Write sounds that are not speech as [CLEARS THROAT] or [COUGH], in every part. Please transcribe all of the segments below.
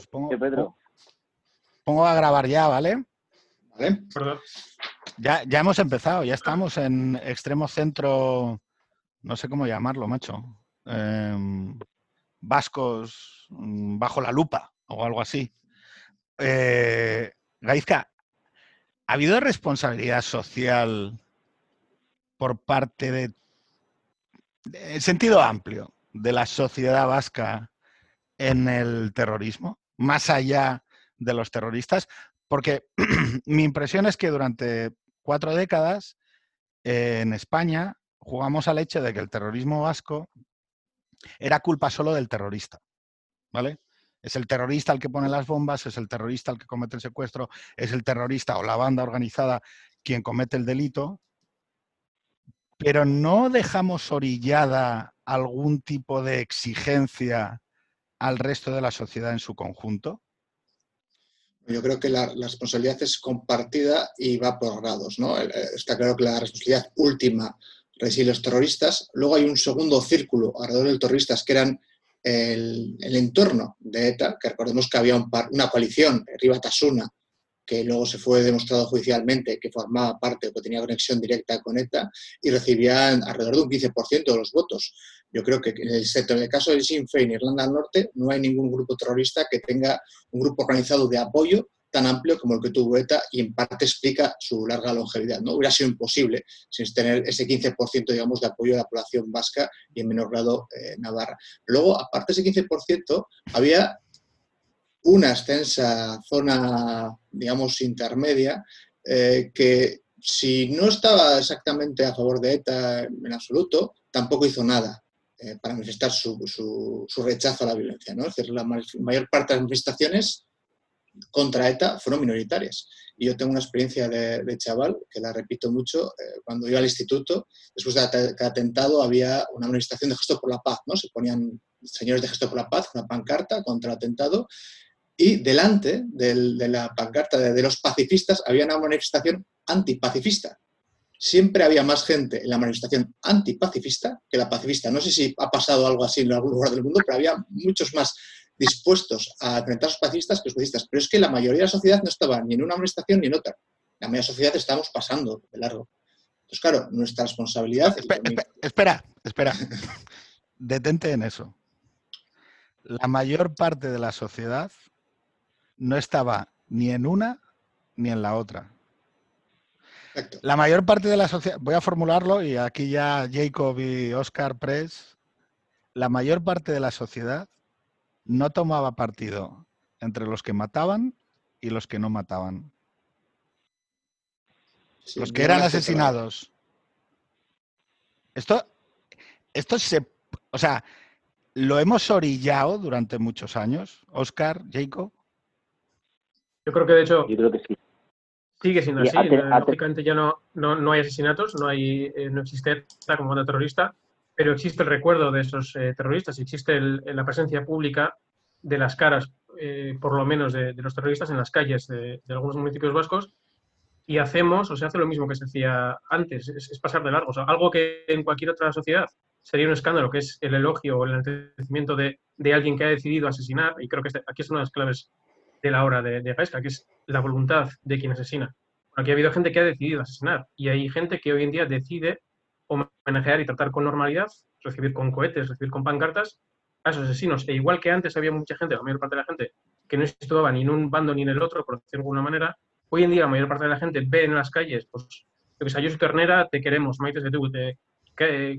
chicos, pongo, pongo a grabar ya, ¿vale? Vale. Ya, ya hemos empezado, ya estamos en extremo centro, no sé cómo llamarlo, macho. Em, vascos mm, bajo la lupa o algo así. Eh, Gaizka, ¿ha habido responsabilidad social por parte de, en sentido amplio, de la sociedad vasca en el terrorismo, más allá de los terroristas? Porque [CLEARS THROAT] mi impresión es que durante cuatro décadas eh, en España jugamos al hecho de que el terrorismo vasco era culpa solo del terrorista, ¿vale? Es el terrorista el que pone las bombas, es el terrorista el que comete el secuestro, es el terrorista o la banda organizada quien comete el delito, pero no dejamos orillada algún tipo de exigencia al resto de la sociedad en su conjunto. Yo creo que la, responsabilidad es compartida y va por grados. ¿no? Eh, está claro que la responsabilidad última reside los terroristas. Luego hay un segundo círculo alrededor de los terroristas que eran el, entorno de ETA, que recordemos que había una coalición, Riva Tasuna, que luego se fue demostrado judicialmente que formaba parte o que tenía conexión directa con ETA y recibían alrededor de un 15% de los votos. Yo creo que el, en el caso del Sinn Féin Irlanda del Norte no hay ningún grupo terrorista que tenga un grupo organizado de apoyo tan amplio como el que tuvo ETA y en parte explica su larga longevidad. ¿no? Hubiera sido imposible sin tener ese 15% digamos, de apoyo de la población vasca y en menor grado eh, Navarra. Luego, aparte de ese 15%, había una extensa zona, digamos, intermedia, eh, que si no estaba exactamente a favor de ETA en absoluto, tampoco hizo nada eh, para manifestar su, su, rechazo a la violencia. ¿no? Es decir, la mayor parte de las manifestaciones contra ETA fueron minoritarias. Y yo tengo una experiencia de, chaval, que la repito mucho, eh, cuando iba al instituto, después de cada atentado había una manifestación de gesto por la paz, ¿no? Se ponían señores de gesto por la paz, una pancarta contra el atentado, y delante de la pancarta de, los pacifistas había una manifestación antipacifista. Siempre había más gente en la manifestación antipacifista que la pacifista. No sé si ha pasado algo así en algún lugar del mundo, pero había muchos más dispuestos a enfrentar a los pacifistas que los pacifistas. Pero es que la mayoría de la sociedad no estaba ni en una manifestación ni en otra. La mayoría de la sociedad estamos pasando de largo. Entonces, claro, nuestra responsabilidad... espera, espera. Detente en eso. La mayor parte de la sociedad no estaba ni en una ni en la otra. La mayor parte de la sociedad, voy a formularlo y aquí ya Jacob y Oscar Press, la mayor parte de la sociedad no tomaba partido entre los que mataban y los que no mataban. los que eran asesinados. Esto, esto se, o sea, lo hemos orillado durante muchos años, Oscar, Jacob. Yo creo que de hecho Yo creo que sí. sigue siendo así. Lógicamente ya no, no, hay asesinatos, no, hay, eh, no existe como banda terrorista, pero existe el recuerdo de esos eh, terroristas, existe la presencia pública de las caras, eh, por lo menos, de, los terroristas en las calles de, algunos municipios vascos y hacemos, o se hace lo mismo que se hacía antes, es, pasar de largo. algo que en cualquier otra sociedad sería un escándalo, que es el elogio o el enaltecimiento de, de alguien que ha decidido asesinar, y creo que este, aquí es una de las claves de la hora de, pesca, que es la voluntad de quien asesina. Aquí ha habido gente que ha decidido asesinar y hay gente que hoy en día decide homenajear y tratar con normalidad, recibir con cohetes, recibir con pancartas a esos asesinos. E igual que antes había mucha gente, la mayor parte de la gente, que no situaba ni en un bando ni en el otro, por decirlo de alguna manera, hoy en día la mayor parte de la gente ve en las calles, pues, lo que sea, yo soy ternera, te queremos, maites de tú,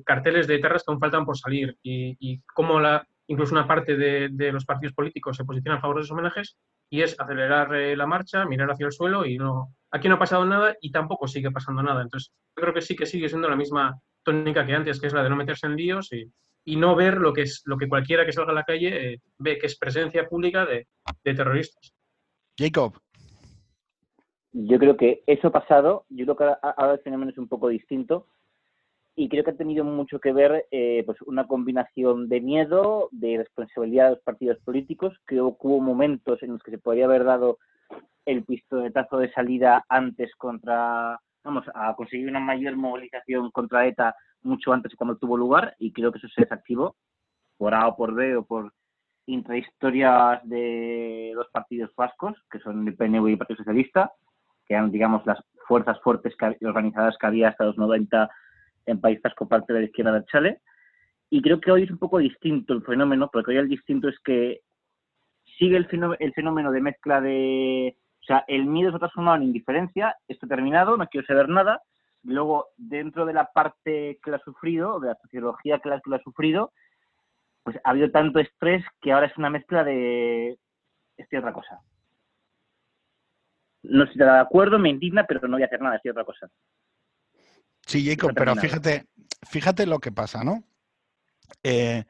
carteles de terras que aún faltan por salir y, y cómo la, incluso una parte de, de, los partidos políticos se posicionan a favor de esos homenajes y es acelerar eh, la marcha, mirar hacia el suelo y no. Aquí no ha pasado nada y tampoco sigue pasando nada. Entonces, yo creo que sí que sigue siendo la misma tónica que antes, que es la de no meterse en líos y, y no ver lo que es lo que cualquiera que salga a la calle eh, ve, que es presencia pública de, de, terroristas. Jacob. Yo creo que eso ha pasado, yo creo que ahora el fenómeno es un poco distinto y creo que ha tenido mucho que ver eh, pues una combinación de miedo, de responsabilidad de los partidos políticos, que hubo momentos en los que se podría haber dado el pistoletazo de salida antes contra, vamos, a conseguir una mayor movilización contra ETA mucho antes de cuando tuvo lugar y creo que eso se desactivó por A o por B o por intrahistorias de los partidos vascos, que son el PNV y el Partido Socialista, que eran, digamos, las fuerzas fuertes y organizadas que había hasta los 90 en País Vasco, parte de la izquierda del Chale. Y creo que hoy es un poco distinto el fenómeno, porque hoy el distinto es que sigue el fenómeno, de mezcla de... O sea, el miedo se ha transformado en indiferencia, esto terminado, no quiero saber nada. Luego, dentro de la parte que lo ha sufrido, de la sociología que lo ha sufrido, pues ha habido tanto estrés que ahora es una mezcla de estoy otra cosa. No estoy de acuerdo, me indigna, pero no voy a hacer nada, estoy otra cosa. Sí, Jacob, pero fíjate, fíjate lo que pasa, ¿no? Eh,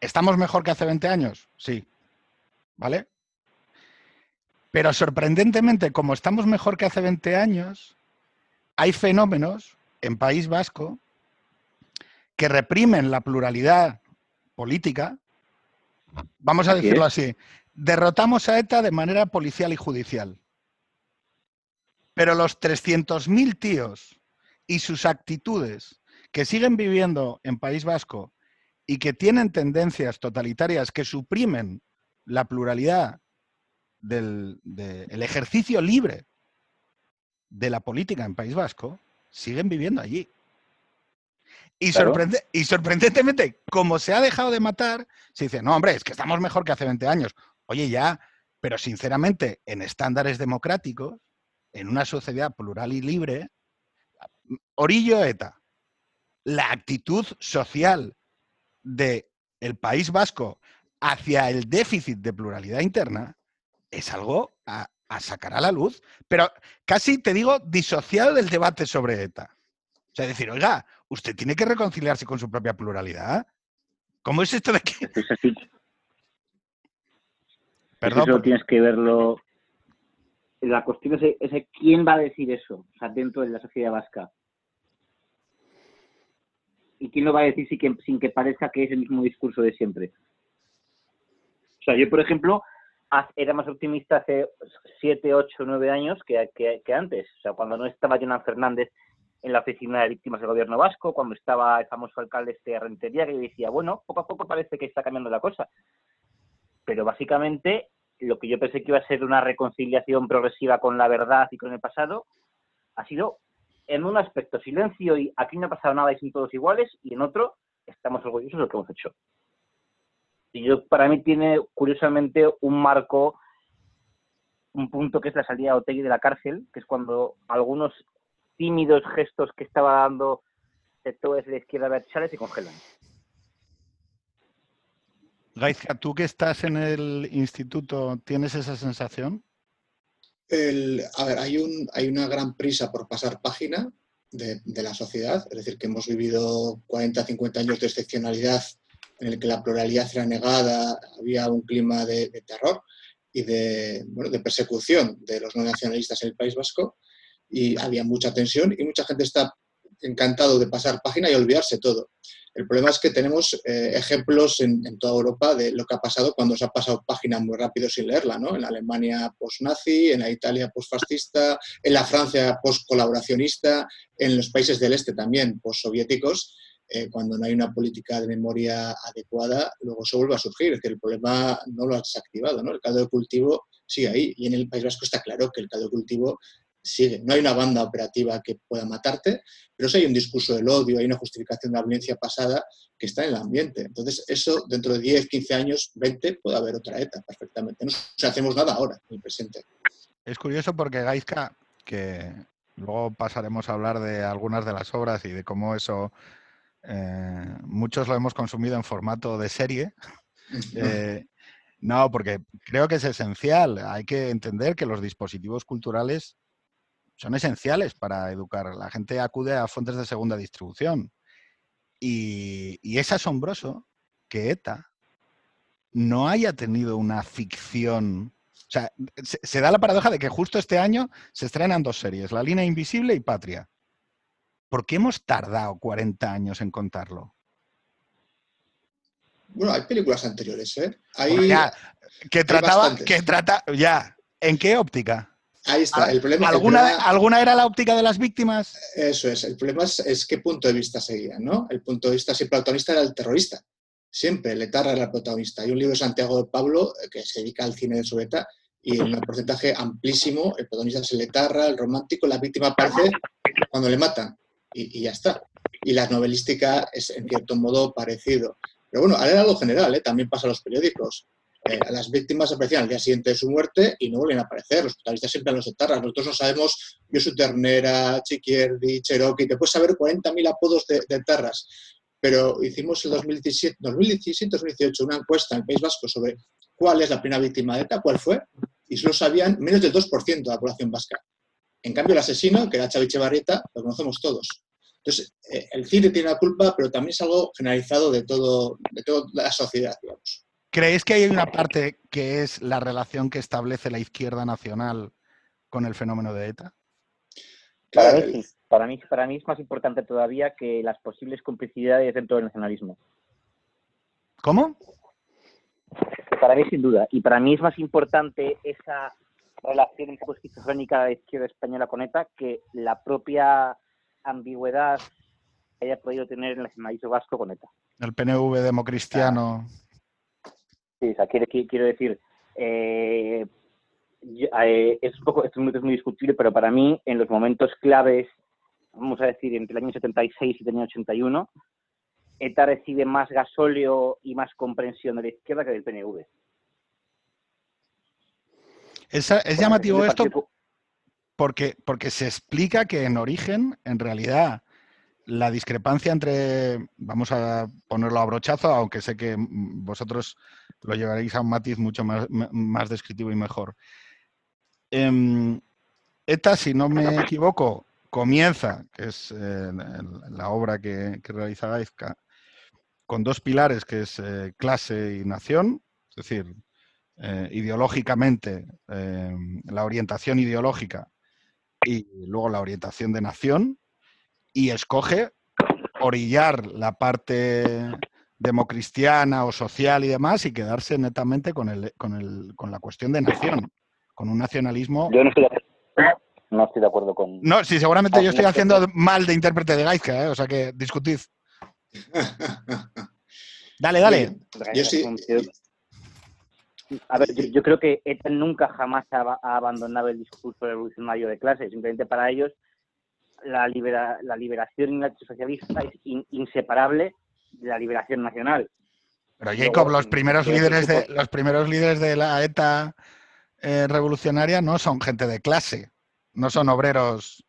¿Estamos mejor que hace 20 años? Sí. ¿Vale? Pero sorprendentemente, como estamos mejor que hace 20 años, hay fenómenos en País Vasco que reprimen la pluralidad política. Vamos a decirlo así. Derrotamos a ETA de manera policial y judicial. Pero los 300.000 tíos y sus actitudes que siguen viviendo en País Vasco y que tienen tendencias totalitarias que suprimen la pluralidad del ejercicio libre de la política en País Vasco, siguen viviendo allí. Y, y, sorprendentemente, como se ha dejado de matar, se dice, no, hombre, es que estamos mejor que hace 20 años. Oye, ya, pero sinceramente, en estándares democráticos, en una sociedad plural y libre, Orillo ETA, la actitud social del el País Vasco hacia el déficit de pluralidad interna es algo a, sacar a la luz, pero casi te digo disociado del debate sobre ETA. O sea, decir, oiga, usted tiene que reconciliarse con su propia pluralidad. ¿Cómo es esto de que.? Es así. Perdón. Eso tienes que verlo. La cuestión es, quién va a decir eso, o sea, dentro de la sociedad vasca. ¿Y quién lo va a decir sin que, sin que parezca que es el mismo discurso de siempre? O sea, yo, por ejemplo, era más optimista hace 7, 8, 9 años que, antes. O sea, cuando no estaba Jonan Fernández en la oficina de víctimas del gobierno vasco, cuando estaba el famoso alcalde este Rentería, que decía, bueno, poco a poco parece que está cambiando la cosa. Pero básicamente lo que yo pensé que iba a ser una reconciliación progresiva con la verdad y con el pasado, ha sido en un aspecto silencio y aquí no ha pasado nada y son todos iguales, y en otro estamos orgullosos de lo que hemos hecho. Y yo, para mí tiene curiosamente un marco, un punto que es la salida de Otegui de la cárcel, que es cuando algunos tímidos gestos que estaba dando sectores de la izquierda verticales se congelan. Gaizka, tú que estás en el instituto, ¿tienes esa sensación? a ver, hay, un, hay una gran prisa por pasar página de, la sociedad, es decir, que hemos vivido 40, 50 años de excepcionalidad en el que la pluralidad era negada, había un clima de, terror y de, bueno, de persecución de los no nacionalistas en el País Vasco y había mucha tensión y mucha gente está encantado de pasar página y olvidarse todo. El problema es que tenemos eh, ejemplos en, toda Europa de lo que ha pasado cuando se ha pasado página muy rápido sin leerla, ¿no? En Alemania post-nazi, en la Italia post-fascista, en la Francia post-colaboracionista, en los países del este también post-soviéticos. Eh, cuando no hay una política de memoria adecuada, luego se vuelve a surgir. Es que el problema no lo ha desactivado, ¿no? El caldo de cultivo sigue ahí. Y en el País Vasco está claro que el caldo de cultivo sigue. No hay una banda operativa que pueda matarte, pero sí hay un discurso del odio, hay una justificación de la violencia pasada que está en el ambiente. Entonces, eso dentro de 10, 15 años, 20, puede haber otra ETA perfectamente. No hacemos nada ahora, en el presente. Es curioso porque Gaizka, que luego pasaremos a hablar de algunas de las obras y de cómo eso eh, muchos lo hemos consumido en formato de serie. Eh, no, porque creo que es esencial. Hay que entender que los dispositivos culturales son esenciales para educar. La gente acude a fuentes de segunda distribución. Y, es asombroso que ETA no haya tenido una ficción. O sea, se, da la paradoja de que justo este año se estrenan dos series, La línea invisible y Patria. ¿Por qué hemos tardado 40 años en contarlo? Bueno, hay películas anteriores, ¿eh? Hay, que trataba, que trata, ya, ¿en qué óptica? Ahí está. El problema, ¿Alguna, ¿Alguna era la óptica de las víctimas? Eso es. El problema es, qué punto de vista seguían, ¿no? El punto de vista, si el protagonista era el terrorista. siempre Letarra era el protagonista. Hay un libro de Santiago de Pablo eh, que se dedica al cine de Subeta y en un porcentaje amplísimo el protagonista es el Letarra, el romántico, la víctima aparece cuando le matan y, ya está. Y la novelística es en cierto modo parecido. Pero bueno, era algo general, ¿eh? también pasa a los periódicos. Eh, las víctimas aparecían al día siguiente de su muerte y no vuelven a aparecer. Los protagonistas siempre en los etarras. Nosotros no sabemos Yosu Ternera, Chiquierdi, Cherokee. Te puedes saber 40.000 apodos de, de tarras. Pero hicimos en 2017, 2017-2018 una encuesta en el País Vasco sobre cuál es la primera víctima de ETA, cuál fue, y solo sabían menos del 2% de la población vasca. En cambio, el asesino, que era Xavi Barrieta, lo conocemos todos. Entonces, eh, el cine tiene la culpa, pero también es algo generalizado de, todo, de toda la sociedad, digamos. ¿Creéis que hay una parte que es la relación que establece la izquierda nacional con el fenómeno de ETA? Para mí, sí. para, mí, para mí es más importante todavía que las posibles complicidades dentro del nacionalismo. ¿Cómo? Para mí, sin duda. Y para mí es más importante esa relación un poco esquizofrénica de la izquierda española con ETA que la propia ambigüedad que haya podido tener el nacionalismo vasco con ETA. El PNV democristiano. Sí, o sea, quiero, quiero decir, eh, eh, es un poco, esto es muy, discutible, pero para mí, en los momentos claves, vamos a decir, entre el año 76 y el año 81, ETA recibe más gasóleo y más comprensión de la izquierda que del PNV. Es, es llamativo esto porque, porque se explica que en origen, en realidad, la discrepancia entre, vamos a ponerlo a brochazo, aunque sé que vosotros lo llevaréis a un matiz mucho más, más descriptivo y mejor. Em, ETA, si no me equivoco, comienza, que es eh, la obra que, realiza Gaizka, con dos pilares, que es eh, clase y nación, es decir, eh, ideológicamente, em, la orientación ideológica y luego la orientación de nación, y escoge orillar la parte democristiana o social y demás y quedarse netamente con, el, con, el, con la cuestión de nación, con un nacionalismo... Yo no estoy de acuerdo, no estoy de acuerdo con... No, sí, seguramente yo estoy haciendo mal de intérprete de Gaizka, ¿eh? o sea que discutid. dale, dale. Yo sí, a ver, yo, creo que ETA nunca jamás ha, abandonado el discurso revolucionario de clase. Simplemente para ellos la, la liberación socialista es inseparable de la liberación nacional. Pero Jacob, los primeros líderes de los primeros líderes de la ETA eh, revolucionaria no son gente de clase, no son obreros.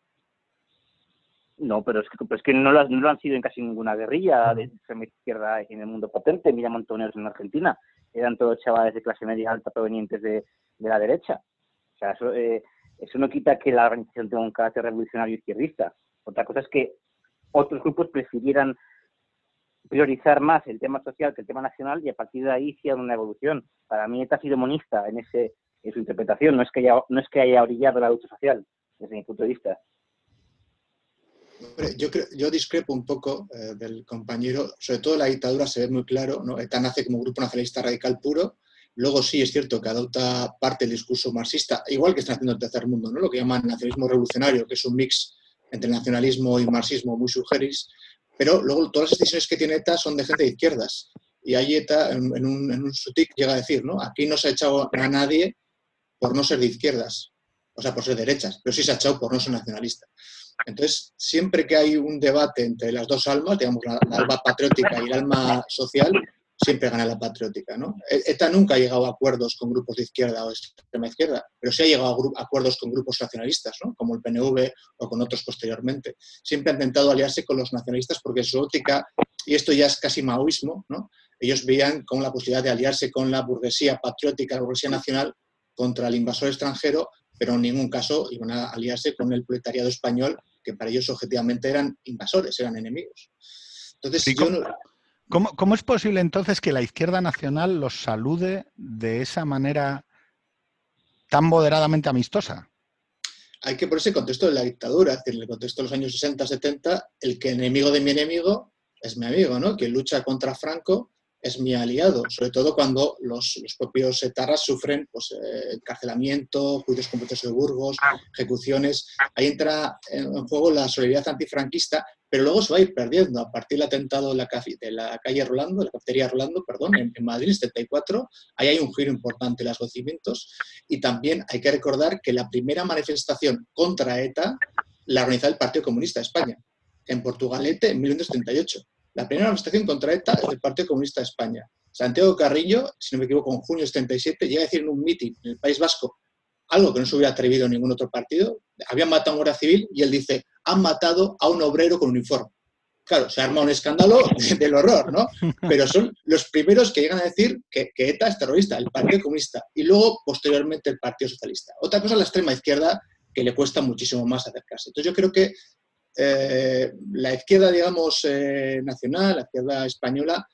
No, pero es que, es que no, lo, han sido en casi ninguna guerrilla de extrema izquierda en el mundo potente. Mira Montoneros en Argentina. Eran todos chavales de clase media alta provenientes de, la derecha. O sea, eso, eh, eso no quita que la organización tenga un carácter revolucionario izquierdista. Otra cosa es que otros grupos prefirieran priorizar más el tema social que el tema nacional y a partir de ahí hicieron una evolución. Para mí ETA ha sido monista en, ese, en su interpretación, no es, que haya, no es que haya orillado la lucha social, desde mi punto de vista. Yo, yo discrepo un poco eh, del compañero, sobre todo la dictadura se ve muy claro, ¿no? ETA nace como grupo nacionalista radical puro, Luego sí es cierto que adopta parte del discurso marxista, igual que está haciendo el tercer mundo, ¿no? lo que llaman nacionalismo revolucionario, que es un mix entre nacionalismo y marxismo muy sugeris, pero luego todas las decisiones que tiene ETA son de gente de izquierdas. Y ahí ETA, en, un, en un sutic, llega a decir, ¿no? Aquí no se ha echado a nadie por no ser de izquierdas, o sea, por ser derechas, pero sí se ha echado por no ser nacionalista. Entonces, siempre que hay un debate entre las dos almas, digamos, la alma patriótica y el alma social, siempre gana la patriótica. ¿no? ETA nunca ha llegado a acuerdos con grupos de izquierda o extrema izquierda, pero sí ha llegado a acuerdos con grupos nacionalistas, ¿no? como el PNV o con otros posteriormente. Siempre ha intentado aliarse con los nacionalistas porque su óptica, y esto ya es casi maoísmo, ¿no? ellos veían con la posibilidad de aliarse con la burguesía patriótica, la burguesía nacional, contra el invasor extranjero, pero en ningún caso iban a aliarse con el proletariado español, que para ellos objetivamente eran invasores, eran enemigos. Entonces, yo no, ¿Cómo, es posible entonces que la izquierda nacional los salude de esa manera tan moderadamente amistosa? Hay que ponerse en contexto de la dictadura, en el contexto de los años 60, 70, el que enemigo de mi enemigo es mi amigo, ¿no? Quien lucha contra Franco es mi aliado, sobre todo cuando los, propios etarras sufren pues, eh, encarcelamiento, juicios completos de Burgos, ejecuciones. Ahí entra en, juego la solidaridad antifranquista, pero luego se va a ir perdiendo. A partir del atentado de la, calle Rolando, de la cafetería Rolando, perdón, en, Madrid, en 74, ahí hay un giro importante en los acontecimientos. Y también hay que recordar que la primera manifestación contra ETA la organizó el Partido Comunista de España, en Portugalete, en 1978. La primera manifestación contra ETA es del Partido Comunista de España. Santiago Carrillo, si no me equivoco, en junio de 77, llega a decir en un mitin en el País Vasco algo que no se hubiera atrevido ningún otro partido. Habían matado a un guardia civil y él dice, han matado a un obrero con uniforme. Claro, se arma un escándalo [LAUGHS] del horror, ¿no? Pero son los primeros que llegan a decir que, ETA es terrorista, el Partido Comunista, y luego, posteriormente, el Partido Socialista. Otra cosa la extrema izquierda, que le cuesta muchísimo más acercarse. Entonces, yo creo que eh, la izquierda, digamos, eh, nacional, la izquierda española,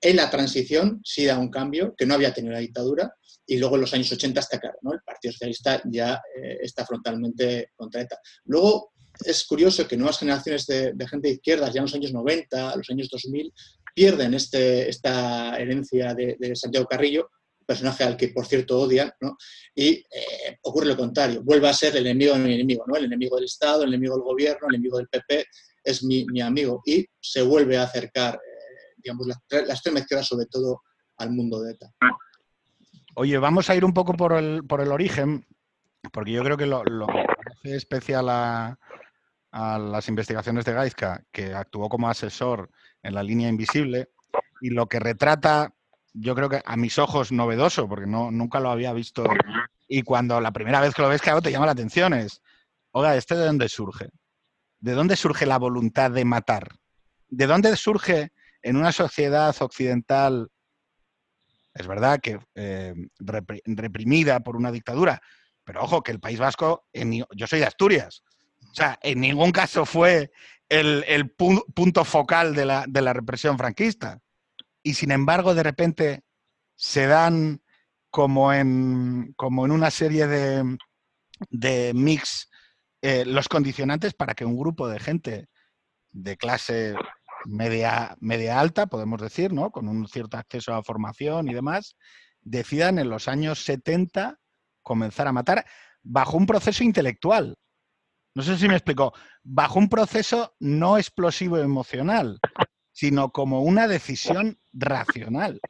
en la transición sí da un cambio, que no había tenido la dictadura, y luego en los años 80 está claro, ¿no? El Partido Socialista ya eh, está frontalmente contra ETA. Luego, es curioso que nuevas generaciones de, gente de izquierdas, ya en los años 90, los años 2000, pierden este, esta herencia de, Santiago Carrillo, personaje al que, por cierto, odian, ¿no? y eh, ocurre lo contrario, vuelve a ser el enemigo de mi enemigo, ¿no? el enemigo del Estado, el enemigo del gobierno, el enemigo del PP, es mi, amigo, y se vuelve a acercar, eh, digamos, la, la, extrema sobre todo, al mundo de ETA. Oye, vamos a ir un poco por el, por el origen, porque yo creo que lo, lo hace especial a, a las investigaciones de Gaizka, que actuó como asesor en la línea invisible, y lo que retrata, yo creo que a mis ojos novedoso, porque no, nunca lo había visto, y cuando la primera vez que lo ves, claro, te llama la atención, es, oiga, ¿este de dónde surge? ¿De dónde surge la voluntad de matar? ¿De dónde surge en una sociedad occidental, es verdad que eh, reprimida por una dictadura, pero ojo, que el País Vasco, yo soy de Asturias, o sea, en ningún caso fue el, punto focal de la, represión franquista. Y sin embargo, de repente se dan como en, como en una serie de, mix eh, los condicionantes para que un grupo de gente de clase media, media alta, podemos decir, ¿no? con un cierto acceso a formación y demás, decidan en los años 70 comenzar a matar bajo un proceso intelectual. No sé si me explico. Bajo un proceso no explosivo emocional, sino como una decisión racional.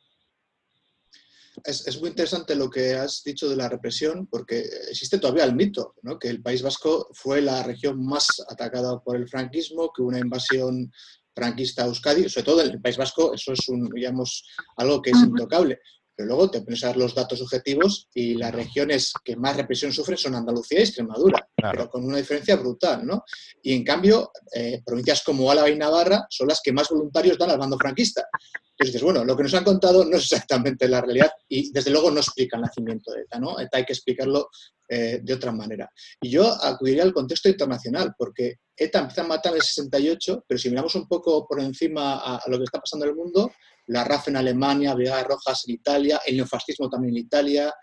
Es, muy interesante lo que has dicho de la represión, porque existe todavía el mito, ¿no? que el País Vasco fue la región más atacada por el franquismo, que una invasión franquista a Euskadi, sobre todo en el País Vasco, eso es un, digamos, algo que es intocable. Pero luego te pones a ver los datos objetivos y las regiones que más represión sufren son Andalucía y Extremadura, pero con una diferencia brutal, ¿no? Y en cambio, eh, provincias como Álava y Navarra son las que más voluntarios dan al bando franquista. Entonces dices, bueno, lo que nos han contado no es exactamente la realidad y desde luego no explica el nacimiento de ETA, ¿no? ETA hay que explicarlo eh, de otra manera. Y yo acudiría al contexto internacional, porque ETA empieza a matar en el 68, pero si miramos un poco por encima a lo que está pasando en el mundo, la RAF en Alemania, Brigadas Rojas en Italia, el neofascismo también en Italia,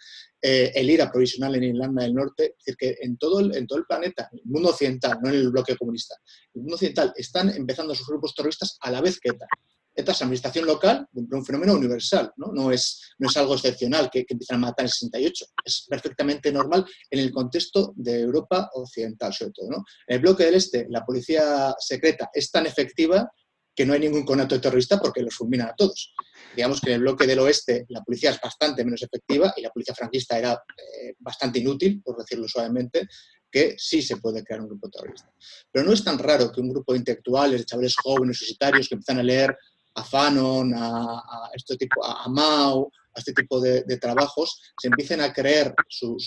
eh, el IRA provisional en Irlanda del Norte. Es decir, que en todo, el, en todo el planeta, el mundo occidental, no en el bloque comunista, el mundo occidental están empezando sus grupos terroristas a la vez que ETA. ETA es administración local un fenómeno universal, no, no, es, no es algo excepcional que, que empiezan a matar en el 68. Es perfectamente normal en el contexto de Europa occidental, sobre todo. ¿no? En el bloque del este, la policía secreta es tan efectiva que no hay ningún conato terrorista porque los fulminan a todos. Digamos que en el bloque del oeste la policía es bastante menos efectiva y la policía franquista era eh, bastante inútil, por decirlo suavemente, que sí se puede crear un grupo terrorista. Pero no es tan raro que un grupo de intelectuales, de chavales jóvenes, universitarios, que empiezan a leer a Fanon, a, este tipo, a Mao, a este tipo de, trabajos, se empiecen a creer su,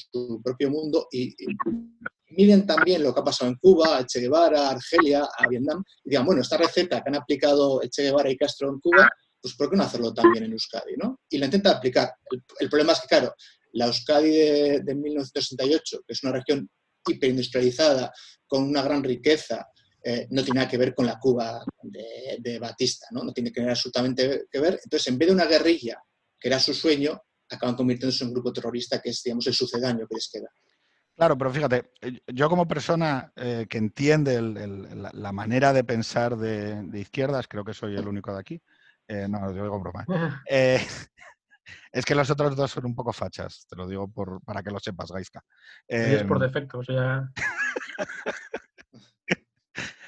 propio mundo y, miren también lo que ha pasado en Cuba, a Che Guevara, a Argelia, a Vietnam, y digan, bueno, esta receta que han aplicado Che Guevara y Castro en Cuba, pues ¿por qué no hacerlo también en Euskadi? ¿no? Y lo intenta aplicar. El, problema es que, claro, la Euskadi de, 1968, que es una región hiperindustrializada, con una gran riqueza, eh, no tiene nada que ver con la Cuba de, Batista, ¿no? no tiene que ver absolutamente que ver. Entonces, en vez de una guerrilla, que era su sueño, acaban convirtiéndose en un grupo terrorista que es, digamos, el sucedáneo que les queda. Claro, pero fíjate, eh, yo como persona eh, que entiende la, manera de pensar de, izquierdas, creo que soy el [LAUGHS] único de aquí. Eh, no, yo digo broma. [LAUGHS] [LAUGHS] es que los otros dos son un poco fachas, te lo digo por, para que lo sepas, Gaiska. es por em, defecto, o sea.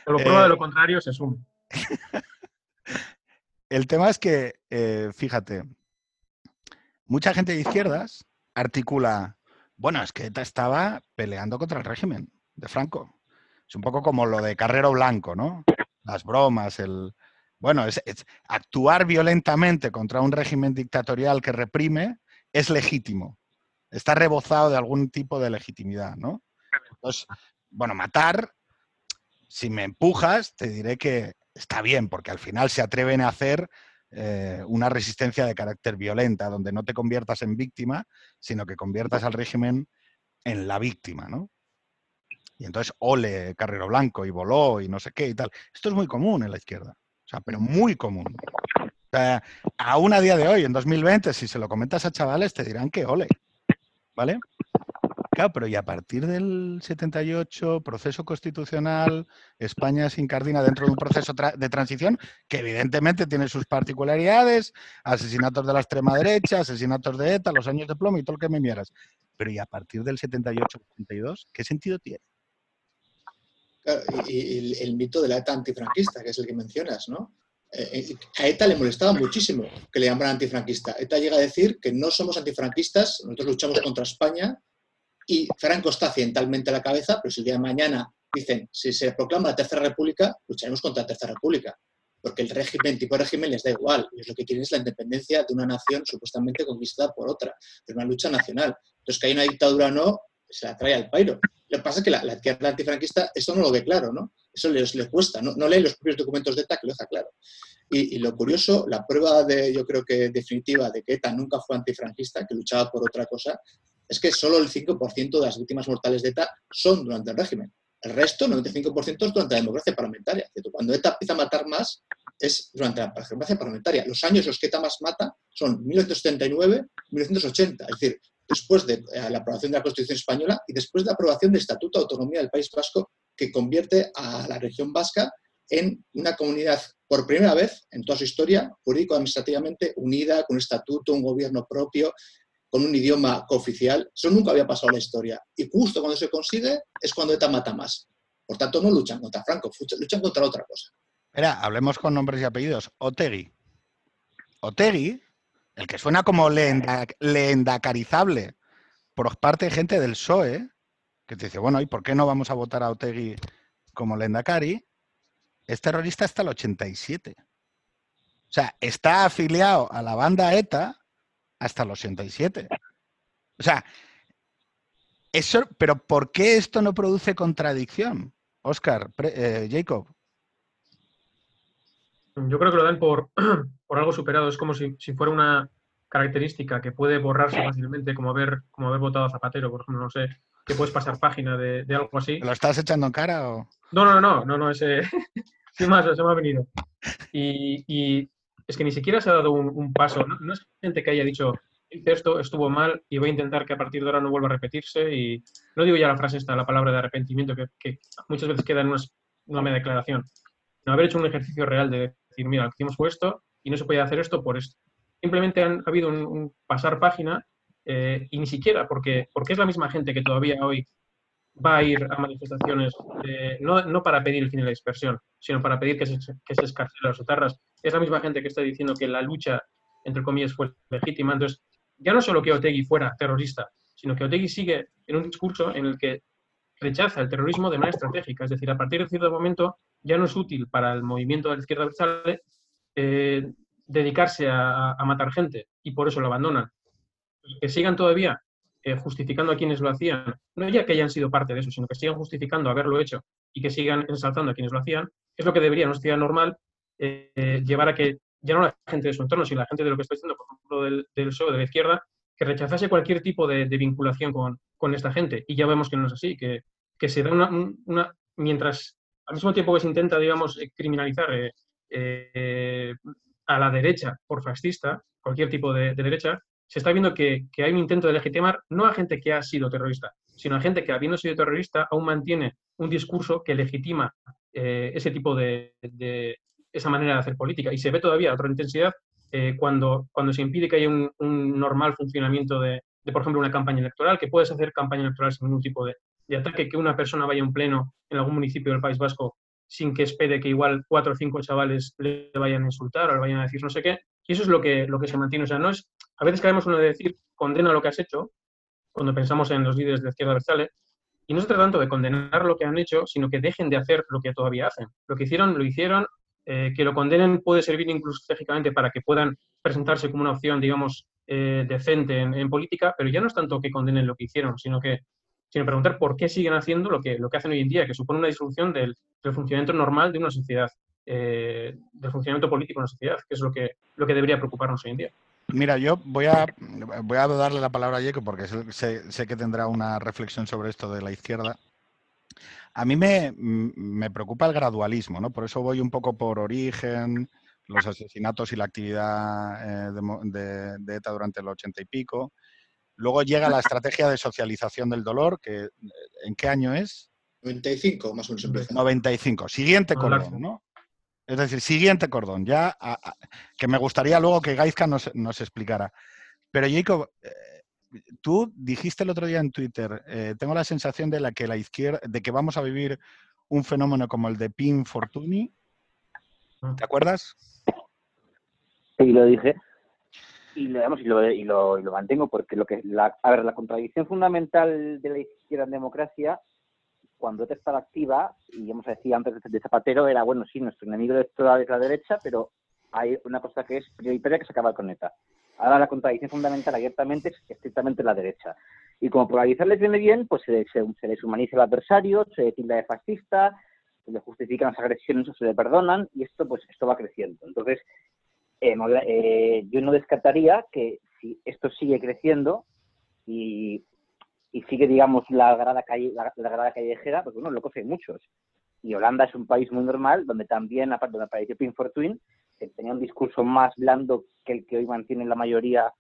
Lo prueba de lo contrario se asume. El tema es que, fíjate, mucha gente de izquierdas articula, bueno, es que ETA estaba peleando contra el régimen de Franco. Es un poco como lo de Carrero Blanco, ¿no? Las bromas, el... Bueno, es, actuar violentamente contra un régimen dictatorial que reprime es legítimo. Está rebozado de algún tipo de legitimidad, ¿no? Entonces, bueno, matar, si me empujas, te diré que está bien, porque al final se atreven a hacer eh, una resistencia de carácter violenta, donde no te conviertas en víctima, sino que conviertas al régimen en la víctima, ¿no? Y entonces, ole, Carrero Blanco y voló y no sé qué y tal. Esto es muy común en la izquierda, o sea, pero muy común. O sea, aún a día de hoy, en 2020, si se lo comentas a chavales, te dirán que ole, ¿vale? Claro, pero y a partir del 78, proceso constitucional, España se incardina dentro de un proceso de transición que evidentemente tiene sus particularidades, asesinatos de la extrema derecha, asesinatos de ETA, los años de plomo y todo lo que me mieras. Pero y a partir del 78-82, ¿qué sentido tiene? y, el mito de la ETA antifranquista, que es el que mencionas, ¿no? Eh, eh, a ETA le molestaba muchísimo que le llamaran antifranquista. ETA llega a decir que no somos antifranquistas, nosotros luchamos contra España y Franco está accidentalmente a la cabeza, pero si el día de mañana dicen, si se proclama la Tercera República, lucharemos contra la Tercera República, porque el régimen, tipo de régimen les da igual, ellos lo que quieren es la independencia de una nación supuestamente conquistada por otra, es una lucha nacional. Entonces, que hay una dictadura o no, se la trae al pairo. Lo que pasa es que la, izquierda antifranquista eso no lo ve claro, ¿no? Eso les, cuesta, no, no lee los propios documentos de ETA que lo deja claro. Y, y, lo curioso, la prueba de, yo creo que definitiva de que ETA nunca fue antifranquista, que luchaba por otra cosa, es que solo el 5% de las víctimas mortales de ETA son durante el régimen. El resto, el 95%, es durante la democracia parlamentaria. Cuando ETA empieza a matar más, es durante la democracia parlamentaria. Los años en los que ETA más mata son 1979, 1980. Es decir, después de eh, la aprobación de la Constitución española y después de la aprobación del Estatuto de Autonomía del País Vasco, que convierte a la región vasca en una comunidad, por primera vez en toda su historia, jurídico-administrativamente unida, con un estatuto, un gobierno propio, con un idioma cooficial. Eso nunca había pasado en la historia. Y justo cuando se consigue es cuando ETA mata más. Por tanto, no luchan contra Franco, luchan contra otra cosa. Mira, hablemos con nombres y apellidos. Otegui. Otegui, el que suena como leendacarizable por parte de gente del PSOE, que te dice, bueno, ¿y por qué no vamos a votar a Otegui como leendakari? Es terrorista hasta el 87. O sea, está afiliado a la banda ETA hasta los 87. O sea, eso, pero ¿por qué esto no produce contradicción? Oscar, eh, Jacob. Yo creo que lo dan por, [CLEARS THROAT] por algo superado. Es como si, fuera una característica que puede borrarse fácilmente, como haber, como haber votado a Zapatero, por ejemplo, no sé, que puedes pasar página de, algo así. ¿Lo estás echando en cara o...? No, no, no, no, no, ese... [LAUGHS] más, se me ha venido. y, es que ni siquiera se ha dado un, paso. No, es gente que haya dicho, esto, estuvo mal y voy a intentar que a partir de ahora no vuelva a repetirse. Y no digo ya la frase esta, la palabra de arrepentimiento, que, muchas veces queda en una, media declaración. No haber hecho un ejercicio real de decir, mira, lo que hicimos fue esto y no se puede hacer esto por esto. Simplemente han, ha habido un, pasar página eh, y ni siquiera, porque, porque es la misma gente que todavía hoy va a ir a manifestaciones, no, no, para pedir el fin de la dispersión, sino para pedir que se, que se escarcele a los etarras. Es la misma gente que está diciendo que la lucha, entre comillas, fue legítima. Entonces, ya no solo que Otegui fuera terrorista, sino que Otegui sigue en un discurso en el que rechaza el terrorismo de manera estratégica. Es decir, a partir de cierto momento ya no es útil para el movimiento de la izquierda eh, dedicarse a, a, matar gente y por eso lo abandonan. Que sigan todavía eh, justificando a quienes lo hacían, no ya que hayan sido parte de eso, sino que sigan justificando haberlo hecho y que sigan ensalzando a quienes lo hacían, es lo que debería en una sociedad normal eh, llevar a que ya no la gente de su entorno, sino la gente de lo que estoy diciendo, por ejemplo, del, del PSOE, de la izquierda, que rechazase cualquier tipo de, vinculación con, con, esta gente. Y ya vemos que no es así, que, que se da una, una, mientras al mismo tiempo que se intenta, digamos, eh, criminalizar a la derecha por fascista, cualquier tipo de, de derecha, se está viendo que, hay un intento de legitimar no a gente que ha sido terrorista, sino a gente que habiendo sido terrorista aún mantiene un discurso que legitima eh, ese tipo de, esa manera de hacer política. Y se ve todavía a otra intensidad eh, cuando, cuando se impide que haya un, normal funcionamiento de, por ejemplo, una campaña electoral, que puedes hacer campaña electoral sin ningún tipo de, ataque, que una persona vaya a un pleno en algún municipio del País Vasco sin que espere que igual cuatro o cinco chavales le vayan a insultar o le vayan a decir no sé qué. Y eso es lo que, lo que se mantiene. O sea, no es, a veces caemos uno de decir, condena lo que has hecho, cuando pensamos en los líderes de izquierda versales, y no se trata tanto de condenar lo que han hecho, sino que dejen de hacer lo que todavía hacen. Lo que hicieron, lo hicieron, eh, que lo condenen puede servir incluso estratégicamente para que puedan presentarse como una opción, digamos, eh, decente en, política, pero ya no es tanto que condenen lo que hicieron, sino que sino preguntar por qué siguen haciendo lo que, lo que hacen hoy en día, que supone una disrupción del, funcionamiento normal de una sociedad, eh, del funcionamiento político de una sociedad, que es lo que, lo que debería preocuparnos hoy en día. Mira, yo voy a, voy a darle la palabra a Jacob porque sé, que tendrá una reflexión sobre esto de la izquierda. A mí me, me, preocupa el gradualismo, ¿no? Por eso voy un poco por origen, los asesinatos y la actividad eh, de, de, ETA durante el ochenta y pico. Luego llega la estrategia de socialización del dolor, que ¿en qué año es? 95, más o menos. 95. Siguiente cordón, ¿no? Es decir, siguiente cordón, ya que me gustaría luego que Gaizka nos, nos explicara. Pero Jacob, eh, tú dijiste el otro día en Twitter, eh, tengo la sensación de la que la izquierda, de que vamos a vivir un fenómeno como el de Pin Fortuny. Ah. ¿Te acuerdas? Sí, lo dije. Y lo, y lo, y lo, y lo mantengo porque lo que la, a ver, la contradicción fundamental de la izquierda en democracia cuando ETA estaba activa, y hemos decía antes de Zapatero, era, bueno, sí, nuestro enemigo electoral es la derecha, pero hay una cosa que es prioritaria que se acaba con ETA. Ahora la contradicción fundamental abiertamente es estrictamente la derecha. Y como polarizarles viene bien, pues se, se, se el adversario, se tilda de fascista, se le justifican las agresiones o se le perdonan, y esto pues esto va creciendo. Entonces, eh, eh, yo no descartaría que si esto sigue creciendo y y sigue, digamos, la grada, calle, la, grada callejera, porque bueno, locos hay muchos. Y Holanda es un país muy normal, donde también, aparte donde apareció Pin Fortuyn, que tenía un discurso más blando que el que hoy mantiene la mayoría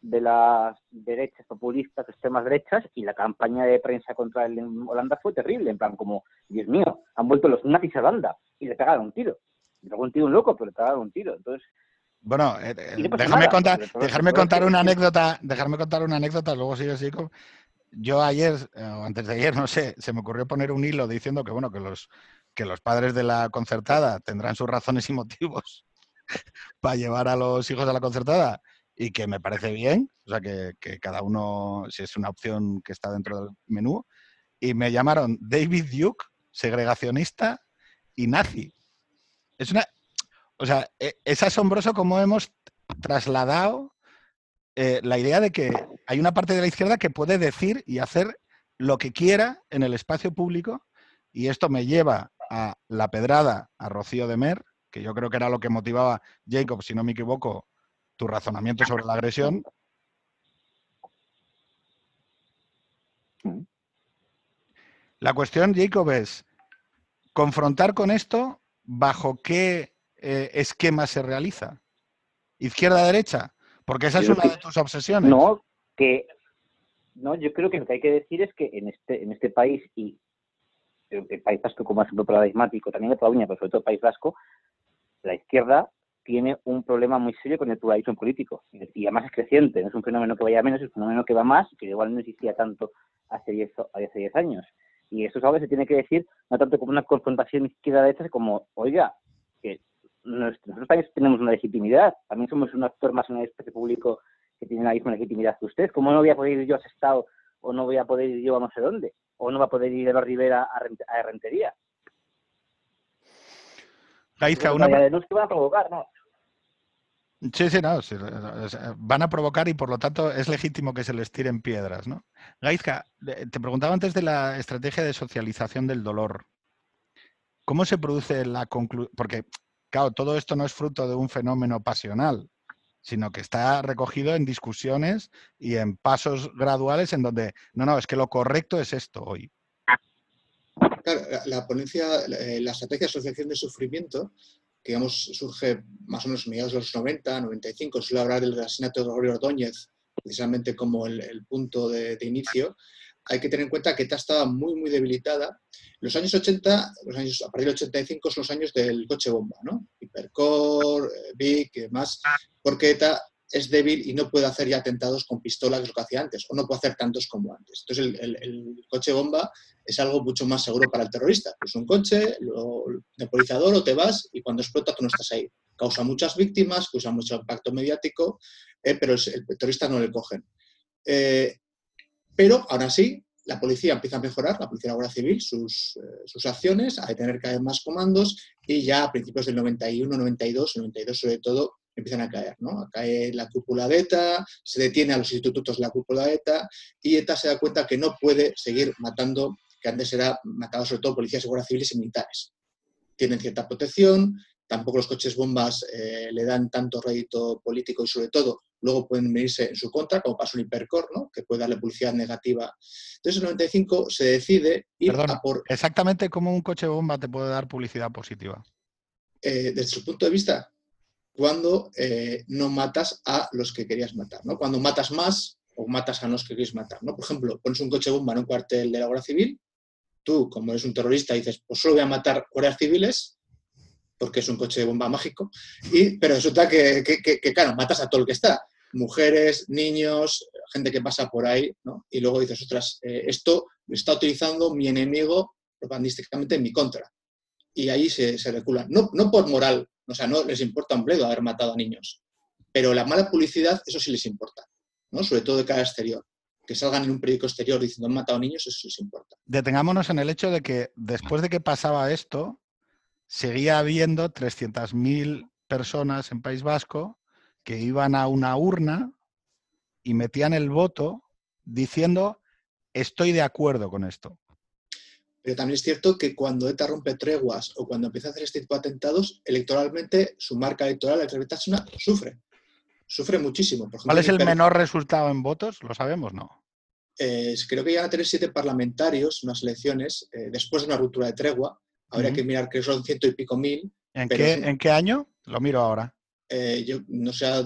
de las derechas populistas, extremas derechas, y la campaña de prensa contra él en Holanda fue terrible, en plan como, Dios mío, han vuelto los nazis a Holanda, y le pegaron un tiro. Le pegó un tiro un loco, pero le pegaron un tiro. Entonces, bueno, eh, eh, déjame contar, dejarme contar una anécdota, dejarme contar una anécdota, luego sigue así yo ayer, o antes de ayer, no sé, se me ocurrió poner un hilo diciendo que, bueno, que los, que los padres de la concertada tendrán sus razones y motivos para llevar a los hijos a la concertada y que me parece bien, o sea, que, cada uno, si es una opción que está dentro del menú, y me llamaron David Duke, segregacionista y nazi. Es una, o sea, e, es asombroso cómo hemos trasladado eh, la idea de que hay una parte de la izquierda que puede decir y hacer lo que quiera en el espacio público y esto me lleva a la pedrada a Rocío de Mer, que yo creo que era lo que motivaba, Jacob, si no me equivoco, tu razonamiento sobre la agresión. La cuestión, Jacob, es confrontar con esto bajo qué eh, esquema se realiza. Izquierda-derecha, porque esa es una de tus obsesiones. No, que no, yo creo que lo que hay que decir es que en este, en este país y el, País Vasco como ejemplo paradigmático, también de Cataluña, pero sobre todo el País Vasco, la izquierda tiene un problema muy serio con el pluralismo político. Y además es creciente, no es un fenómeno que vaya menos, es un fenómeno que va más, que igual no existía tanto hace 10 hace diez años. Y eso es algo que se tiene que decir, no tanto como una confrontación izquierda-derecha, como, oiga, que nosotros también tenemos una legitimidad, también somos un actor más en el espacio público que tiene la misma legitimidad que usted. ¿Cómo no voy a poder ir yo a Estado o no voy a poder ir yo a no sé dónde? ¿O no va a poder ir a Rivera a, Rentería? Gaizka, una... No es que van a provocar, ¿no? Sí, sí, no. van a provocar y por lo tanto es legítimo que se les tiren piedras, ¿no? Gaizka, te preguntaba antes de la estrategia de socialización del dolor. ¿Cómo se produce la conclusión? Porque Claro, todo esto no es fruto de un fenómeno pasional, sino que está recogido en discusiones y en pasos graduales en donde, no, no, es que lo correcto es esto hoy. Claro, la, ponencia, eh, la estrategia de asociación de sufrimiento, que digamos surge más o menos mediados de los 90, 95, suele hablar del asesinato de Gregorio Ordóñez, precisamente como el, punto de, de, inicio, hay que tener en cuenta que ETA estaba muy, muy debilitada. Los años 80, los años, a partir del 85 son los años del coche bomba, ¿no? Hipercore, eh, Vic y demás, porque ETA es débil y no puede hacer ya atentados con pistolas, que es lo que hacía antes, o no puede hacer tantos como antes. Entonces, el, coche bomba es algo mucho más seguro para el terrorista. Es un coche, lo o te vas y cuando explota tú no estás ahí. Causa muchas víctimas, causa mucho impacto mediático, eh, pero el, terrorista no le cogen. Eh, pero aún así, la policía empieza a mejorar, la Policía de la Guardia Civil, sus, eh, sus, acciones, a tener cada vez más comandos y ya a principios del 91, 92, 92 sobre todo, empiezan a caer, ¿no? Cae la cúpula de ETA, se detiene a los institutos la cúpula de ETA y ETA se da cuenta que no puede seguir matando, que antes era matado sobre todo policías de Guardia Civiles y militares. Tienen cierta protección, tampoco los coches bombas eh, le dan tanto rédito político y sobre todo luego pueden venirse en su contra, como pasó en Hipercor, ¿no? que puede darle publicidad negativa. Entonces, en el 95 se decide ir a por... Exactamente cómo un coche bomba te puede dar publicidad positiva. Eh, desde su punto de vista, cuando eh, no matas a los que querías matar, ¿no? Cuando matas más o matas a los que querías matar, ¿no? Por ejemplo, pones un coche bomba en un cuartel de la Guardia Civil, tú, como eres un terrorista, dices, pues solo voy a matar guardias civiles, porque es un coche de bomba mágico, y, pero resulta que, claro, matas a todo el que está, mujeres, niños, gente que pasa por ahí, ¿no? Y luego dices, ostras, eh, esto está utilizando mi enemigo propagandísticamente en mi contra. Y ahí se, se reculan. No, no por moral, o sea, no les importa un bledo haber matado a niños. Pero la mala publicidad, eso sí les importa, ¿no? Sobre todo de cara exterior. Que salgan en un periódico exterior diciendo han matado a niños, eso sí les importa. Detengámonos en el hecho de que después de que pasaba esto, seguía habiendo 300.000 personas en País Vasco que iban a una urna y metían el voto diciendo estoy de acuerdo con esto. Pero también es cierto que cuando ETA rompe treguas o cuando empieza a hacer este tipo de atentados, electoralmente su marca electoral, la sufre. Sufre muchísimo. ¿Cuál es el menor resultado en votos? ¿Lo sabemos? No. creo que llegan a tener siete parlamentarios unas elecciones eh, después de una ruptura de tregua. Habría que mirar que son ciento y pico mil. ¿En, qué, ¿En qué año? Lo miro ahora. Eh, yo no sé, a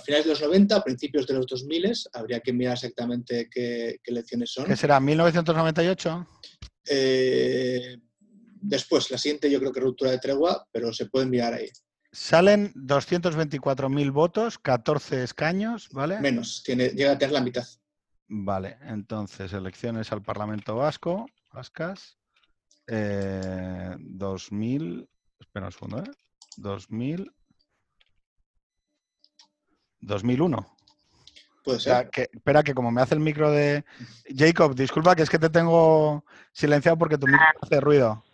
finales de los 90, a principios de los 2000, habría que mirar exactamente qué, qué elecciones son. ¿Qué será? ¿1998? Eh, después, la siguiente yo creo que ruptura de tregua, pero se puede enviar ahí. Salen 224.000 votos, 14 escaños, ¿vale? Menos, tiene, llega a tener la mitad. Vale, entonces elecciones al Parlamento Vasco, vascas, 2000, eh, espera un segundo, ¿eh? 2000, 2001. Puede ser. que, espera, que como me hace el micro de. Jacob, disculpa que es que te tengo silenciado porque tu micro hace ruido.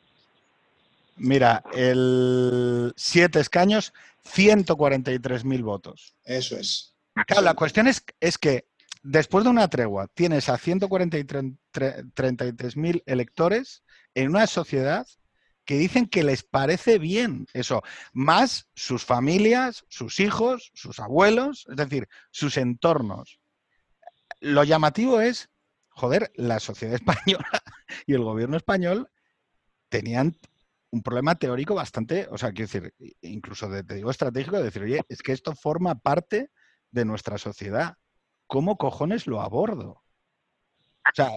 Mira, el siete escaños, 143.000 votos. Eso es. Claro, la cuestión es, es que después de una tregua tienes a 143.000 electores en una sociedad que dicen que les parece bien eso, más sus familias, sus hijos, sus abuelos, es decir, sus entornos. Lo llamativo es, joder, la sociedad [LAUGHS] española y el gobierno español tenían un problema teórico bastante, o sea, quiero decir, incluso te digo estratégico, de decir, oye, es que esto forma parte de nuestra sociedad. ¿Cómo cojones lo abordo? O sea,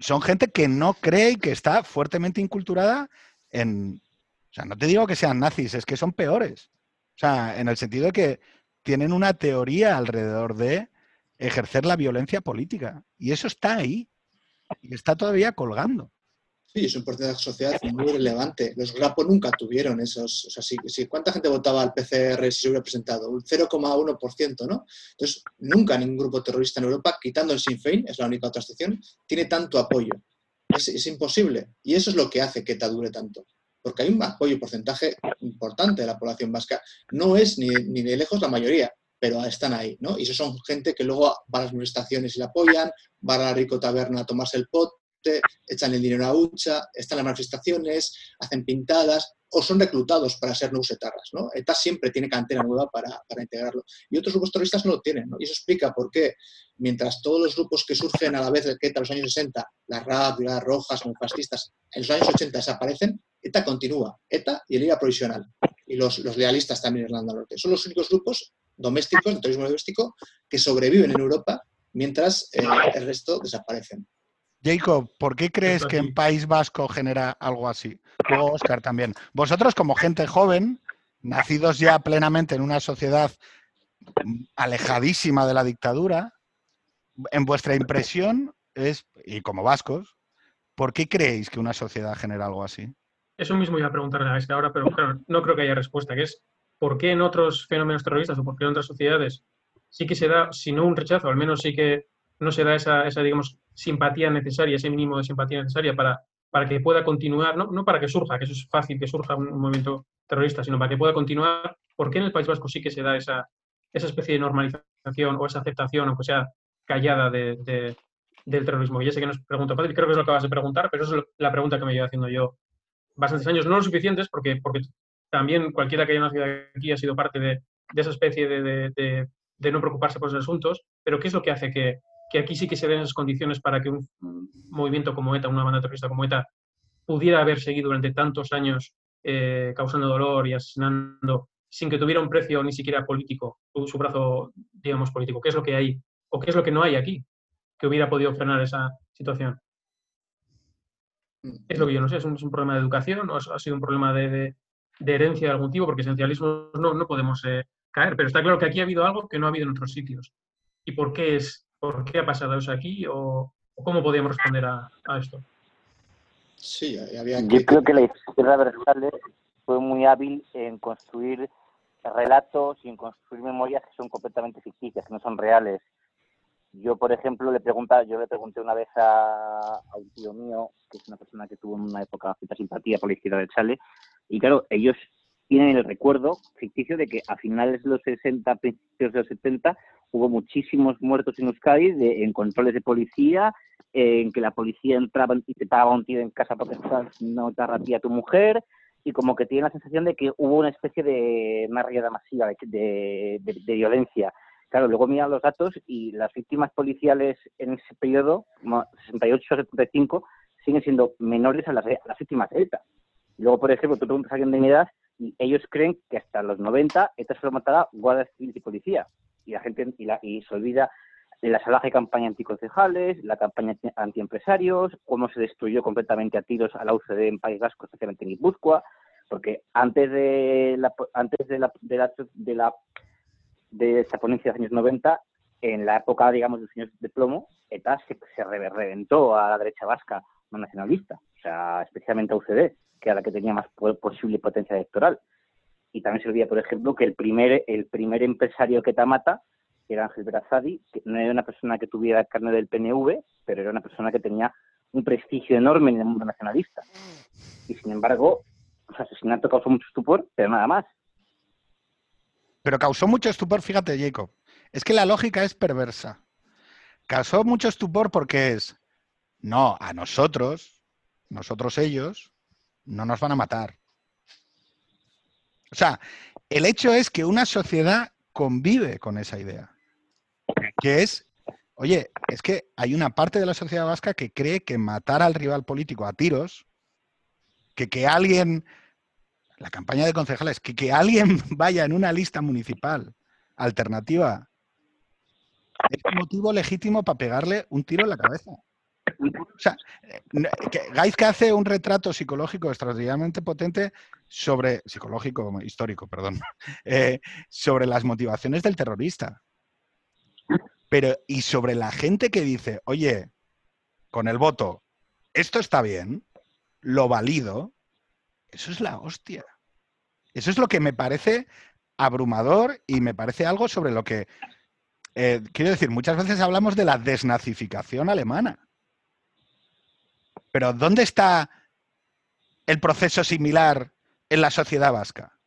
son gente que no cree y que está fuertemente inculturada en... O sea, no te digo que sean nazis, es que son peores. O sea, en el sentido de que tienen una teoría alrededor de ejercer la violencia política. Y eso está ahí. Y está todavía colgando. Sí, es un porcentaje de sociedad muy relevante. Los Grapo nunca tuvieron esos. O sea, si, ¿cuánta gente votaba al PCR si se hubiera presentado? Un 0,1%, ¿no? Entonces, nunca ningún grupo terrorista en Europa, quitando el Sinn Féin, es la única otra excepción, tiene tanto apoyo. Es, imposible. Y eso es lo que hace que ETA dure tanto. Porque hay un apoyo, porcentaje importante de la población vasca. No es ni, ni de lejos la mayoría, pero están ahí, ¿no? Y eso son gente que luego va a las manifestaciones y la apoyan, va a la rico taberna a tomarse el pot, echan el dinero a hucha, están las manifestaciones, hacen pintadas o son reclutados para ser nusetarras. ¿no? ETA siempre tiene cantera nueva para, integrarlo. Y otros grupos terroristas no lo tienen. ¿no? Y eso explica por qué, mientras todos los grupos que surgen a la vez de ETA en los años 60, las RAP, las rojas, los fascistas, en los años 80 desaparecen, ETA continúa. ETA y el IRA provisional. Y los, lealistas también en Irlanda Norte. Son los únicos grupos domésticos, de terrorismo doméstico, que sobreviven en Europa mientras eh, el resto desaparecen. Jacob, ¿por qué crees que en País Vasco genera algo así? Luego Oscar también. Vosotros como gente joven, nacidos ya plenamente en una sociedad alejadísima de la dictadura. En vuestra impresión es, y como vascos, ¿por qué creéis que una sociedad genera algo así? Eso mismo iba a preguntarle a este ahora, pero claro, no creo que haya respuesta, que es ¿por qué en otros fenómenos terroristas o por qué en otras sociedades sí que se da, si no un rechazo, al menos sí que no se da esa, esa digamos, simpatía necesaria, ese mínimo de simpatía necesaria para, para que pueda continuar, no, no para que surja, que eso es fácil que surja un, movimiento terrorista, sino para que pueda continuar, ¿por qué en el País Vasco sí que se da esa, esa especie de normalización o esa aceptación, aunque sea callada, de, del terrorismo? Y ya sé que nos pregunta fácil, creo que es lo que vas de preguntar, pero esa es la pregunta que me llevo haciendo yo bastantes años, no lo suficientes, porque, porque también cualquiera que haya nacido aquí ha sido parte de, esa especie de, no preocuparse por esos asuntos, pero ¿qué es lo que hace que, aquí sí que se den esas condiciones para que un movimiento como ETA, una banda terrorista como ETA, pudiera haber seguido durante tantos años eh, causando dolor y asesinando sin que tuviera un precio ni siquiera político, su brazo, digamos, político? ¿Qué es lo que hay o qué es lo que no hay aquí que hubiera podido frenar esa situación? Es lo que yo no sé, ¿es un, problema de educación o ha sido un problema de, herencia de algún tipo? Porque esencialismo no, no podemos eh, caer, pero está claro que aquí ha habido algo que no ha habido en otros sitios. ¿Y por qué, es, por qué ha pasado eso aquí o, cómo podríamos responder a, esto? Sí, había Yo creo que la izquierda versal fue muy hábil en construir relatos y en construir memorias que son completamente ficticias, que no son reales. Yo, por ejemplo, le pregunta, yo le pregunté una vez a, un tío mío, que es una persona que tuvo en una época cierta simpatía por la izquierda del Chale, y claro, ellos tienen el recuerdo ficticio de que a finales de los 60, principios de los 70, hubo muchísimos muertos en Euskadi en controles de policía, en que la policía entraba y te pagaba un tío en casa porque no te arrapía a tu mujer, y como que tiene la sensación de que hubo una especie de una riada masiva de, de violencia. Claro, luego miran los datos y las víctimas policiales en ese periodo, 68 a 75, siguen siendo menores a las, víctimas de ETA. luego, por ejemplo, tú preguntas a alguien de mi edad y ellos creen que hasta los 90 ETA solo matará guardias civiles y policía. Y la gente y, la, y se olvida la salvaje campaña anticoncejales, la campaña antiempresarios, cómo se destruyó completamente a tiros a la UCD en País Vasco, especialmente en Guipúzcoa, porque antes de la, antes de la, de la de esta ponencia de los años 90, en la época, digamos, de los años de plomo, ETA se, se reventó a la derecha vasca no nacionalista, o sea, especialmente a UCD, que era la que tenía más posible potencia electoral. Y también se olvida, por ejemplo, que el primer, el primer empresario que mata que era Ángel Berazadi, que no era una persona que tuviera carne del PNV, pero era una persona que tenía un prestigio enorme en el mundo nacionalista. Y sin embargo, su asesinato causó mucho estupor, pero nada más. Pero causó mucho estupor, fíjate, Jacob. Es que la lógica es perversa. Causó mucho estupor porque es, no, a nosotros, nosotros ellos, no nos van a matar. O sea, el hecho es que una sociedad convive con esa idea. Que es, oye, es que hay una parte de la sociedad vasca que cree que matar al rival político a tiros, que que alguien la campaña de concejales, que, que alguien [LAUGHS] vaya en una lista municipal alternativa es motivo legítimo para pegarle un tiro en la cabeza. O sea, hace un retrato psicológico extraordinariamente potente sobre, psicológico, histórico, perdón, [LAUGHS] eh, sobre las motivaciones del terrorista. Pero, y sobre la gente que dice, oye, con el voto, esto está bien, lo valido, eso es la hostia. Eso es lo que me parece abrumador y me parece algo sobre lo que, eh, quiero decir, muchas veces hablamos de la desnazificación alemana. Pero ¿dónde está el proceso similar en la sociedad vasca?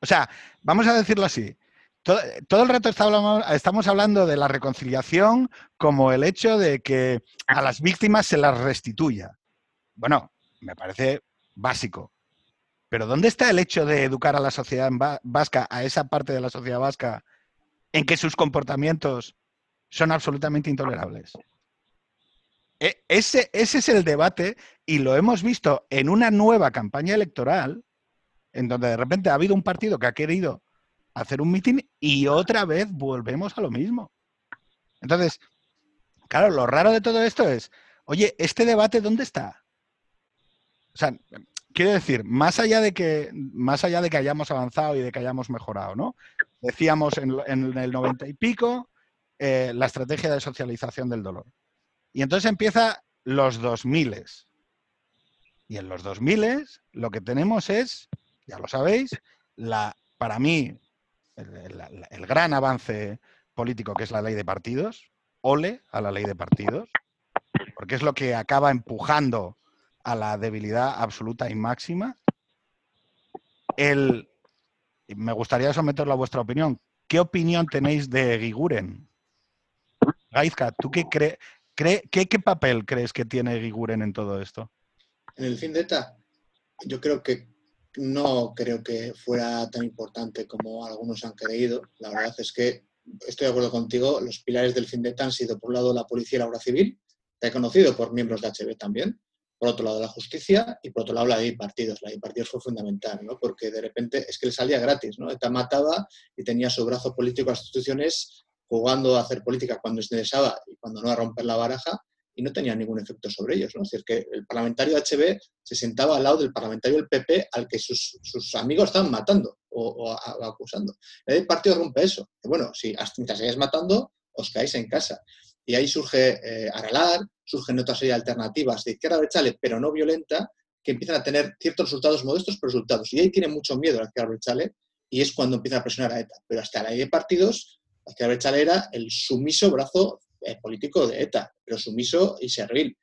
O sea, vamos a decirlo así. Todo, el rato estamos hablando de la reconciliación como el hecho de que a las víctimas se las restituya. Bueno, me parece básico. Pero ¿dónde está el hecho de educar a la sociedad vasca, a esa parte de la sociedad vasca, en que sus comportamientos son absolutamente intolerables? Ese, ese es el debate y lo hemos visto en una nueva campaña electoral, en donde de repente ha habido un partido que ha querido hacer un mitin y otra vez volvemos a lo mismo. Entonces, claro, lo raro de todo esto es, oye, ¿este debate dónde está? O sea, quiero decir, más allá de que, más allá de que hayamos avanzado y de que hayamos mejorado, ¿no? decíamos en, el 90 y pico, eh, la estrategia de socialización del dolor. Y entonces empieza los 2000. Y en los 2000 lo que tenemos es, ya lo sabéis, la, para mí, el, gran avance político que es la ley de partidos, ole a la ley de partidos, porque es lo que acaba empujando a la debilidad absoluta y máxima. El, me gustaría someterlo a vuestra opinión. ¿Qué opinión tenéis de Giguren? Gaizka, ¿tú qué, crees? Qué, papel crees que tiene Giguren en todo esto? En el fin de ETA, yo creo que no creo que fuera tan importante como algunos han creído. La verdad es que estoy de acuerdo contigo, los pilares del fin de ETA han sido, por un lado, la policía y la obra civil, conocido por miembros de HB también, por otro lado la justicia y por otro lado la de partidos. La ley de partidos fue fundamental, ¿no? porque de repente es que le salía gratis. ¿no? ETA mataba y tenía su brazo político a las instituciones jugando a hacer política cuando se interesaba y cuando no a romper la baraja y no tenía ningún efecto sobre ellos. Es decir, que el parlamentario HB se sentaba al lado del parlamentario del PP al que sus, amigos estaban matando o, acusando. De partidos rompe eso. Bueno, si mientras seguís matando, os caéis en casa. Y ahí surge eh, Aralar, surgen otras serie de alternativas de izquierda brechale, pero no violenta, que empiezan a tener ciertos resultados modestos, pero resultados. Y ahí tiene mucho miedo la izquierda brechale y es cuando empieza a presionar a ETA. Pero hasta la ley de partidos, izquierda brechale era el sumiso brazo eh, político de ETA, pero sumiso y servil.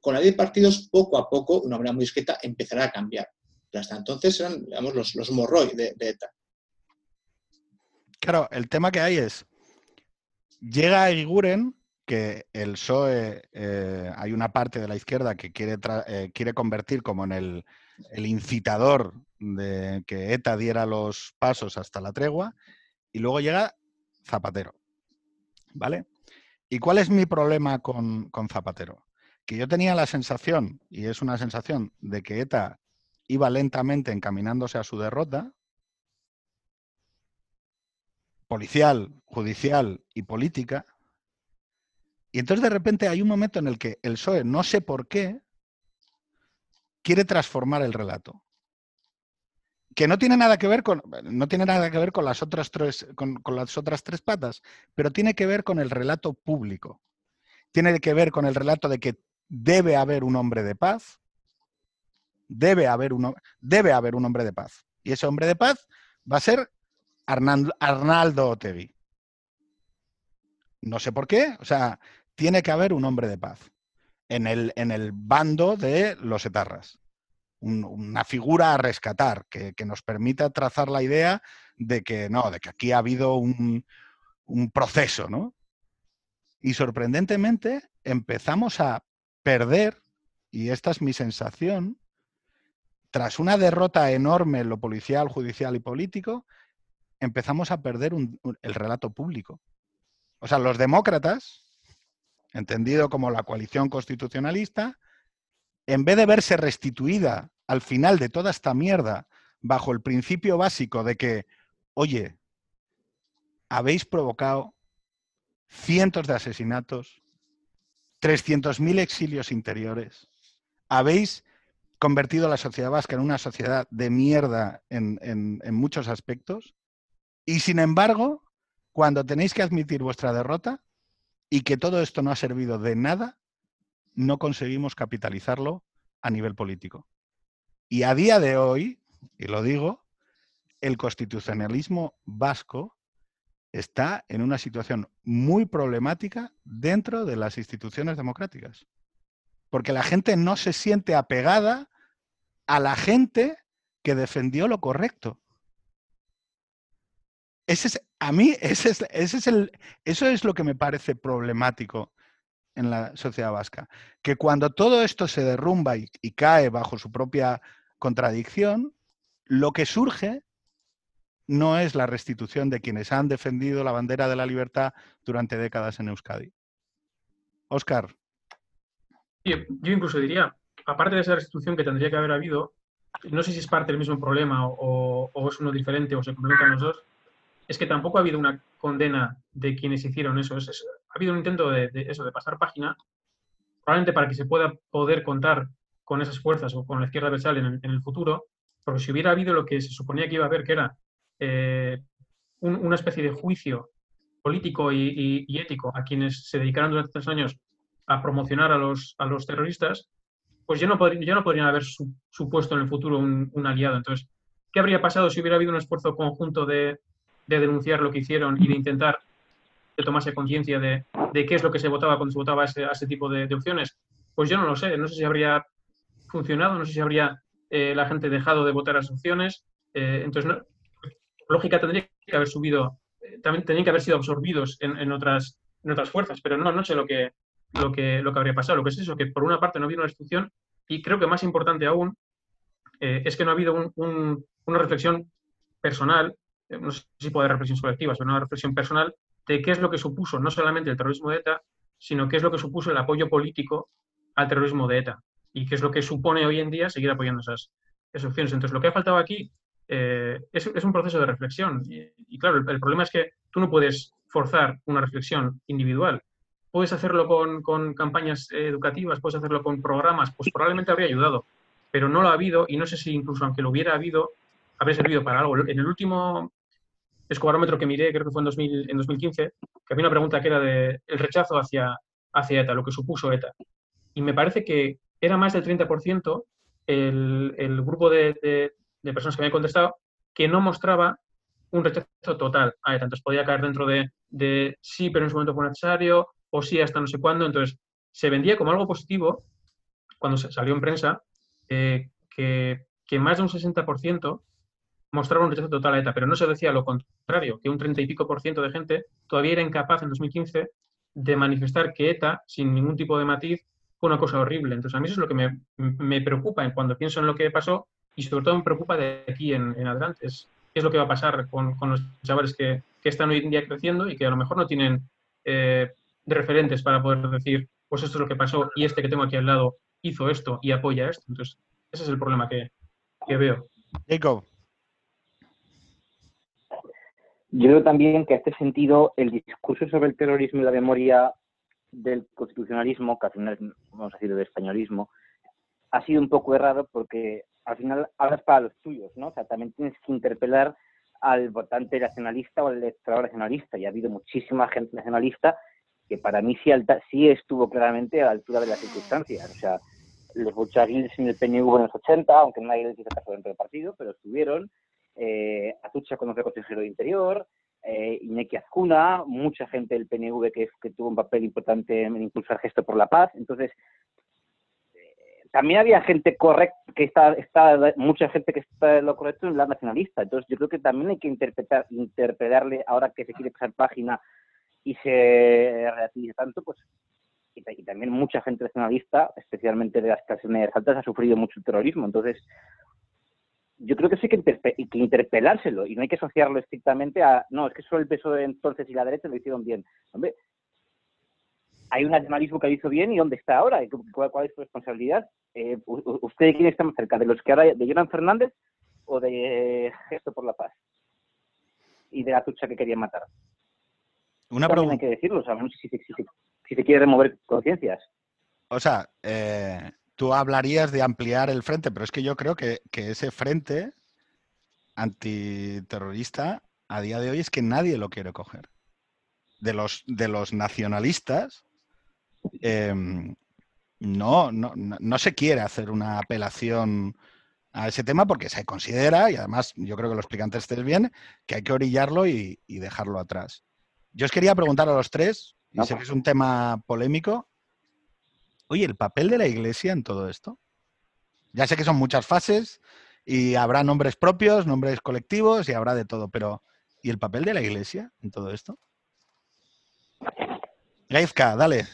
Con la ley de partidos, poco a poco, una manera muy discreta, empezará a cambiar. Pero hasta entonces eran, digamos, los, los morroy de, ETA. Claro, el tema que hay es, llega Iguren que el PSOE, eh, hay una parte de la izquierda que quiere, eh, quiere convertir como en el, incitador de que ETA diera los pasos hasta la tregua, y luego llega Zapatero. ¿Vale? ¿Y cuál es mi problema con, con Zapatero? Que yo tenía la sensación, y es una sensación, de que ETA iba lentamente encaminándose a su derrota, policial, judicial y política, y entonces de repente hay un momento en el que el PSOE, no sé por qué, quiere transformar el relato. Que no tiene nada que ver con, no tiene nada que ver con las otras tres, con, las otras tres patas, pero tiene que ver con el relato público. Tiene que ver con el relato de que debe haber un hombre de paz. Debe haber un, debe haber un hombre de paz. Y ese hombre de paz va a ser Arnaldo Otegui. No sé por qué, o sea, tiene que haber un hombre de paz en el, en el bando de los etarras. Una figura a rescatar que, nos permita trazar la idea de que no, de que aquí ha habido un, un proceso, ¿no? Y sorprendentemente empezamos a perder, y esta es mi sensación, tras una derrota enorme en lo policial, judicial y político, empezamos a perder el relato público. O sea, los demócratas, entendido como la coalición constitucionalista, en vez de verse restituida al final de toda esta mierda bajo el principio básico de que, oye, habéis provocado cientos de asesinatos, 300.000 exilios interiores, habéis convertido a la sociedad vasca en una sociedad de mierda en, en muchos aspectos, y sin embargo, cuando tenéis que admitir vuestra derrota, y que todo esto no ha servido de nada, no conseguimos capitalizarlo a nivel político. Y a día de hoy, y lo digo, el constitucionalismo vasco está en una situación muy problemática dentro de las instituciones democráticas. Porque la gente no se siente apegada a la gente que defendió lo correcto. Ese es, a mí ese es, ese es el, eso es lo que me parece problemático en la sociedad vasca. Que cuando todo esto se derrumba y, cae bajo su propia contradicción, lo que surge no es la restitución de quienes han defendido la bandera de la libertad durante décadas en Euskadi. Oscar. Yo, incluso diría, aparte de esa restitución que tendría que haber habido, no sé si es parte del mismo problema o, es uno diferente o se complementan los dos, es que tampoco ha habido una condena de quienes hicieron eso. ha habido un intento de, eso, de pasar página, probablemente para que se pueda poder contar con esas fuerzas o con la izquierda versal en el, futuro, porque si hubiera habido lo que se suponía que iba a haber, que era eh, una especie de juicio político y, ético a quienes se dedicaron durante tres años a promocionar a los, a los terroristas, pues ya no, ya no podrían haber supuesto en el futuro un, aliado. Entonces, ¿qué habría pasado si hubiera habido un esfuerzo conjunto de, denunciar lo que hicieron y de intentar de tomarse conciencia de, qué es lo que se votaba cuando se votaba a ese, tipo de, opciones? Pues yo no lo sé. No sé si habría funcionado, no sé si habría eh, la gente dejado de votar a las opciones. Eh, entonces, lógica tendría que haber subido, eh, también tendrían que haber sido absorbidos en, otras, en otras fuerzas, pero no, no sé lo que, lo, que, lo que habría pasado. Lo que es eso, que por una parte no ha habido una destrucción y creo que más importante aún es que no ha habido una reflexión personal, no sé si puede haber reflexiones colectivas, pero una reflexión personal de qué es lo que supuso no solamente el terrorismo de ETA, sino qué es lo que supuso el apoyo político al terrorismo de ETA y qué es lo que supone hoy en día seguir apoyando esas, esas opciones. Entonces, lo que ha faltado aquí eh, es, un proceso de reflexión. Y, claro, el, problema es que tú no puedes forzar una reflexión individual. Puedes hacerlo con, campañas educativas, puedes hacerlo con programas, pues probablemente habría ayudado, pero no lo ha habido y no sé si incluso aunque lo hubiera habido, habría servido para algo. En el último escobarómetro que miré, creo que fue en, 2000, en 2015, que había una pregunta que era de el rechazo hacia, hacia ETA, lo que supuso ETA. Y me parece que era más del 30% el, el grupo de, de personas que me habían contestado que no mostraba un rechazo total a ETA. Entonces podía caer dentro de, sí, pero en su momento fue necesario, o sí, hasta no sé cuándo. Entonces se vendía como algo positivo cuando se salió en prensa eh, que, más de un 60% mostraba un rechazo total a ETA, pero no se decía lo contrario, que un 30 y pico por ciento de gente todavía era incapaz en 2015 de manifestar que ETA, sin ningún tipo de matiz, fue una cosa horrible. Entonces a mí eso es lo que me, me preocupa cuando pienso en lo que pasó y sobre todo me preocupa de aquí en, adelante. Es, qué es lo que va a pasar con, los chavales que, están hoy en día creciendo y que a lo mejor no tienen eh, referentes para poder decir, pues esto es lo que pasó y este que tengo aquí al lado hizo esto y apoya esto. Entonces, ese es el problema que, veo. Jacob. Yo creo también que en este sentido el discurso sobre el terrorismo y la memoria del constitucionalismo, que al final vamos a decir del españolismo, ha sido un poco errado porque al final hablas para los tuyos, ¿no? O sea, también tienes que interpelar al votante nacionalista o al electorado nacionalista. Y ha habido muchísima gente nacionalista que para mí sí, alta, sí estuvo claramente a la altura de las circunstancias. O sea, los Buchaguils en el PNV en los 80, aunque nadie les hizo caso dentro del partido, pero estuvieron. Eh, Atucha cuando fue consejero de Interior, eh, Iñaki Azcuna, mucha gente del PNV que, tuvo un papel importante en impulsar Gesto por la Paz. Entonces, también había gente correcta, que está, mucha gente que está en lo correcto en la nacionalista. Entonces yo creo que también hay que interpretar, interpretarle ahora que se quiere pasar página y se relativiza tanto, pues y, también mucha gente nacionalista, especialmente de las clases medias altas, ha sufrido mucho el terrorismo. Entonces, yo creo que sí que, hay que interpelárselo y no hay que asociarlo estrictamente a, no, es que solo el peso de entonces y la derecha lo hicieron bien. Hombre, hay un nacionalismo que lo hizo bien y dónde está ahora, cuál, cuál es su responsabilidad. Eh, ¿Usted quién está más cerca? ¿De los que ahora, de Jonan Fernández o de Gesto por la Paz? Y de la tucha que querían matar. Una pregunta. Hay que decirlo, sabemos si, si, se quiere remover conciencias. O sea, eh, tú hablarías de ampliar el frente, pero es que yo creo que, que ese frente antiterrorista a día de hoy es que nadie lo quiere coger. De los, de los nacionalistas, Em, no, no, no se quiere hacer una apelación a ese tema porque se considera, y además yo creo que lo explican ustedes bien, que hay que orillarlo y, dejarlo atrás. Yo os quería preguntar a los tres, y sé que es un tema polémico, oye, ¿el papel de la Iglesia en todo esto? Ya sé que son muchas fases y habrá nombres propios, nombres colectivos y habrá de todo, pero ¿y el papel de la Iglesia en todo esto? Gaizka, dale.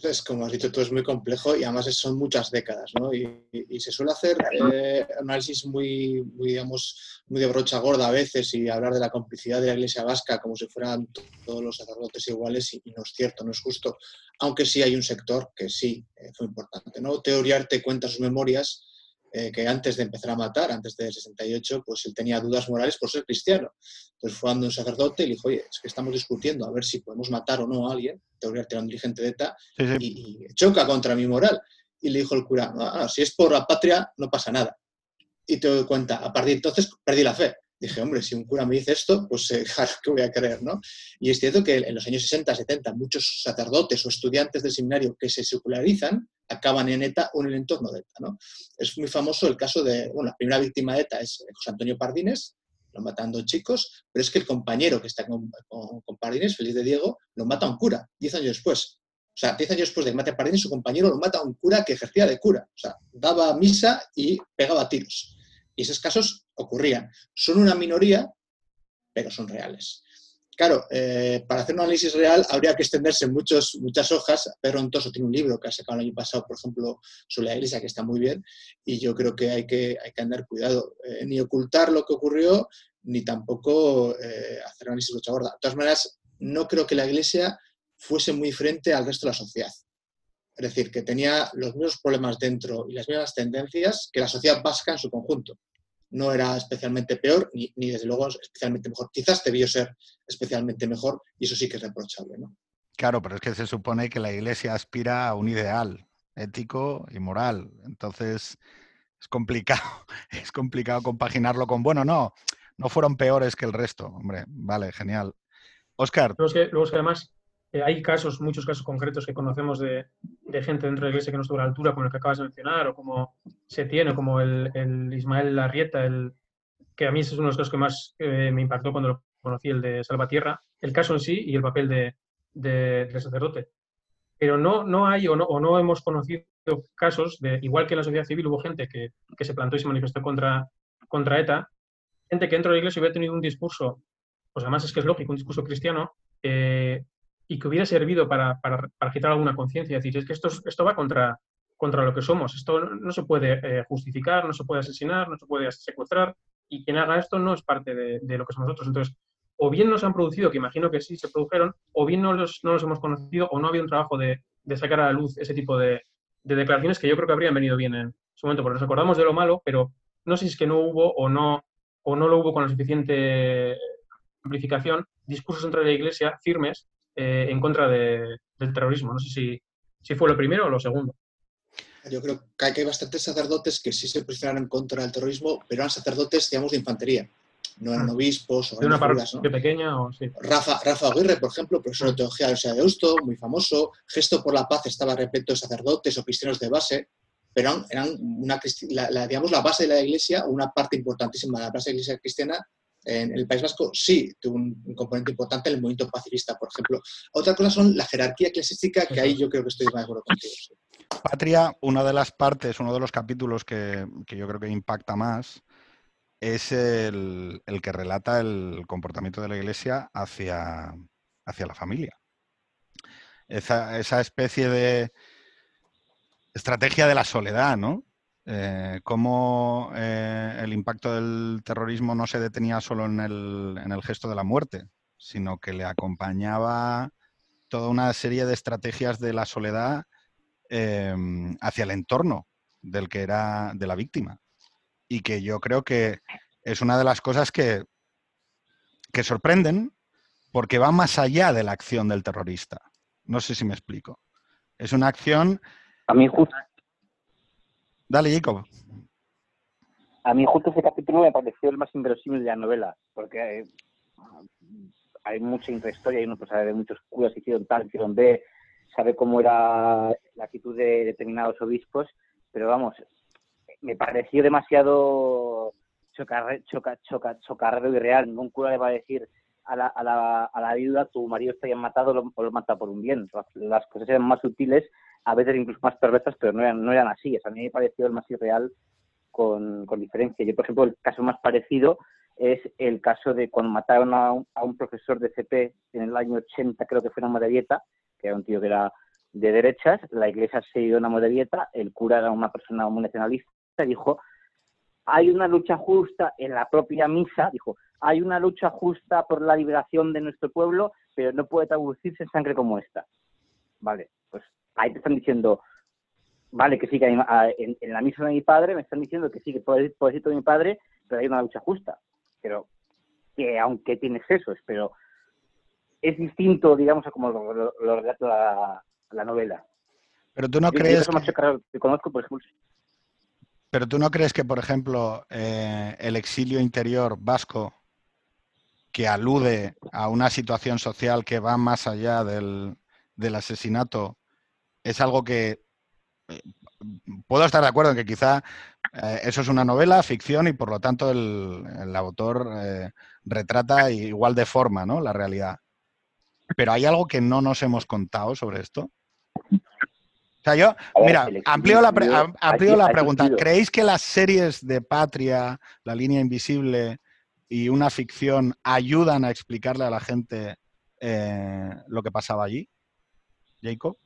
Pues es, como has dicho tú, es muy complejo y además son muchas décadas, ¿no? Y, se suele hacer eh, análisis muy, muy, digamos, muy de brocha gorda a veces y hablar de la complicidad de la Iglesia vasca como si fueran todos los sacerdotes iguales y, no es cierto, no es justo. Aunque sí hay un sector que sí eh, fue importante, ¿no? Teoriarte cuenta sus memorias eh, que antes de empezar a matar, antes del 68, pues él tenía dudas morales por ser cristiano. Entonces fue a un sacerdote y le dijo, oye, es que estamos discutiendo a ver si podemos matar o no a alguien, teoría era un dirigente de ETA, Y, choca contra mi moral. Y le dijo el cura, si es por la patria, no pasa nada. Y te doy cuenta, a partir de entonces perdí la fe. dije, hombre, si un cura me dice esto, pues eh, [LAUGHS] claro que voy a creer, ¿no? Y es cierto que en los años 60, 70, muchos sacerdotes o estudiantes del seminario que se secularizan acaban en ETA o en el entorno de ETA, ¿no? Es muy famoso el caso de, bueno, la primera víctima de ETA es José Antonio Pardines, lo matando chicos, pero es que el compañero que está con, Pardines, Feliz de Diego, lo mata a un cura, diez años después. O sea, diez años después de que mate a Pardines, su compañero lo mata a un cura que ejercía de cura. O sea, daba misa y pegaba tiros. Y esos casos ocurrían. Son una minoría, pero son reales. Claro, eh, para hacer un análisis real habría que extenderse muchos, muchas hojas. Pedro Ontoso tiene un libro que ha sacado el año pasado, por ejemplo, sobre la iglesia, que está muy bien, y yo creo que hay que, hay que andar cuidado, eh, ni ocultar lo que ocurrió, ni tampoco eh, hacer análisis de gorda. De todas maneras, no creo que la iglesia fuese muy diferente al resto de la sociedad. Es decir, que tenía los mismos problemas dentro y las mismas tendencias que la sociedad vasca en su conjunto no era especialmente peor ni, desde luego especialmente mejor. Quizás debió ser especialmente mejor y eso sí que es reprochable. ¿no? Claro, pero es que se supone que la Iglesia aspira a un ideal ético y moral. Entonces es complicado, [LAUGHS] es complicado compaginarlo con, bueno, no, no fueron peores que el resto. Hombre, vale, genial. Oscar. Luego que, luego es que además eh, hay casos, muchos casos concretos que conocemos de, gente dentro de la iglesia que no estuvo a la altura, como el que acabas de mencionar, o como se tiene, como el, Ismael Larrieta, el, que a mí es uno de los casos que más eh, me impactó cuando lo conocí, el de Salvatierra, el caso en sí y el papel de, del sacerdote. Pero no, no hay o no, o no hemos conocido casos de, igual que en la sociedad civil hubo gente que, que se plantó y se manifestó contra, contra ETA, gente que dentro de la iglesia hubiera tenido un discurso, pues además es que es lógico, un discurso cristiano, eh, y que hubiera servido para, para, para alguna conciencia. Es decir, es que esto, esto va contra, contra lo que somos. Esto no se puede eh, justificar, no se puede asesinar, no se puede secuestrar y quien haga esto no es parte de, de, lo que somos nosotros. Entonces, o bien nos han producido, que imagino que sí se produjeron, o bien no los, no los hemos conocido o no había un trabajo de, de sacar a la luz ese tipo de, de, declaraciones que yo creo que habrían venido bien en su momento, porque nos acordamos de lo malo, pero no sé si es que no hubo o no, o no lo hubo con la suficiente amplificación, discursos entre la Iglesia firmes eh, en contra del terrorismo. No sé si, si fue lo primero o lo segundo. Yo creo que hay bastantes sacerdotes que sí se posicionaron en contra del terrorismo, pero eran sacerdotes, digamos, de infantería. No eran mm. obispos o de una parroquia pequeña o sí. Rafa, Rafa Aguirre, por ejemplo, profesor de teología de la de Deusto, muy famoso. Gesto por la Paz estaba repleto de sacerdotes o cristianos de base, pero eran una, la, digamos, la base de la iglesia, una parte importantísima de la base de la iglesia cristiana en el País Vasco sí tuvo un, componente importante el movimiento pacifista, por ejemplo. Otra cosa son la jerarquía eclesiástica, que ahí yo creo que estoy más de acuerdo contigo. Patria, una de las partes, uno de los capítulos que, yo creo que impacta más es el, que relata el comportamiento de la Iglesia hacia, hacia la familia. Esa, esa especie de estrategia de la soledad, ¿no? Eh, cómo eh, el impacto del terrorismo no se detenía solo en el, gesto de la muerte, sino que le acompañaba toda una serie de estrategias de la soledad em, hacia el entorno del que era de la víctima. Y que yo creo que es una de las cosas que, que sorprenden porque va más allá de la acción del terrorista. No sé si me explico. Es una acción... A mí justo, Dale, Jacob. A mí justo ese capítulo me pareció el más inverosímil de la novela, porque hay, mucha intrahistoria y uno pues, sabe de muchos curas que hicieron tal, hicieron B, sabe cómo era la actitud de determinados obispos, pero vamos, me pareció demasiado chocarrero choca, choca, chocarrero y real. Ningún cura le va a decir a la, a la, a la viuda, tu marido está ya matado o lo mata por un bien. Las cosas eran más sutiles a veces incluso más perversas, pero no eran, no eran así. a mí me pareció el más irreal con, con, diferencia. Yo, por ejemplo, el caso más parecido es el caso de cuando mataron a un, profesor de CP en el año 80, creo que fue en Modevieta, que era un tío que era de derechas, la iglesia se dio una Modevieta, el cura era una persona muy nacionalista, dijo, hay una lucha justa en la propia misa, dijo, hay una lucha justa por la liberación de nuestro pueblo, pero no puede traducirse en sangre como esta. Vale, pues ahí te están diciendo, vale, que sí, que en, la misa de mi padre me están diciendo que sí, que puedo decir, todo de mi padre, pero hay una lucha justa. Pero que aunque tiene excesos, pero es distinto, digamos, a como lo, relata la, novela. Pero tú no crees... Que... conozco, por ejemplo... Pero tú no crees que, por ejemplo, eh, el exilio interior vasco, que alude a una situación social que va más allá del, asesinato, es algo que eh, puedo estar de acuerdo en que quizá eh, eso es una novela, ficción, y por lo tanto el, autor retrata igual de forma ¿no? la realidad. Pero hay algo que no nos hemos contado sobre esto. O sea, yo, mira, amplío la, la pregunta. ¿Creéis que las series de Patria, La línea invisible y una ficción ayudan a explicarle a la gente eh, lo que pasaba allí? Jacob.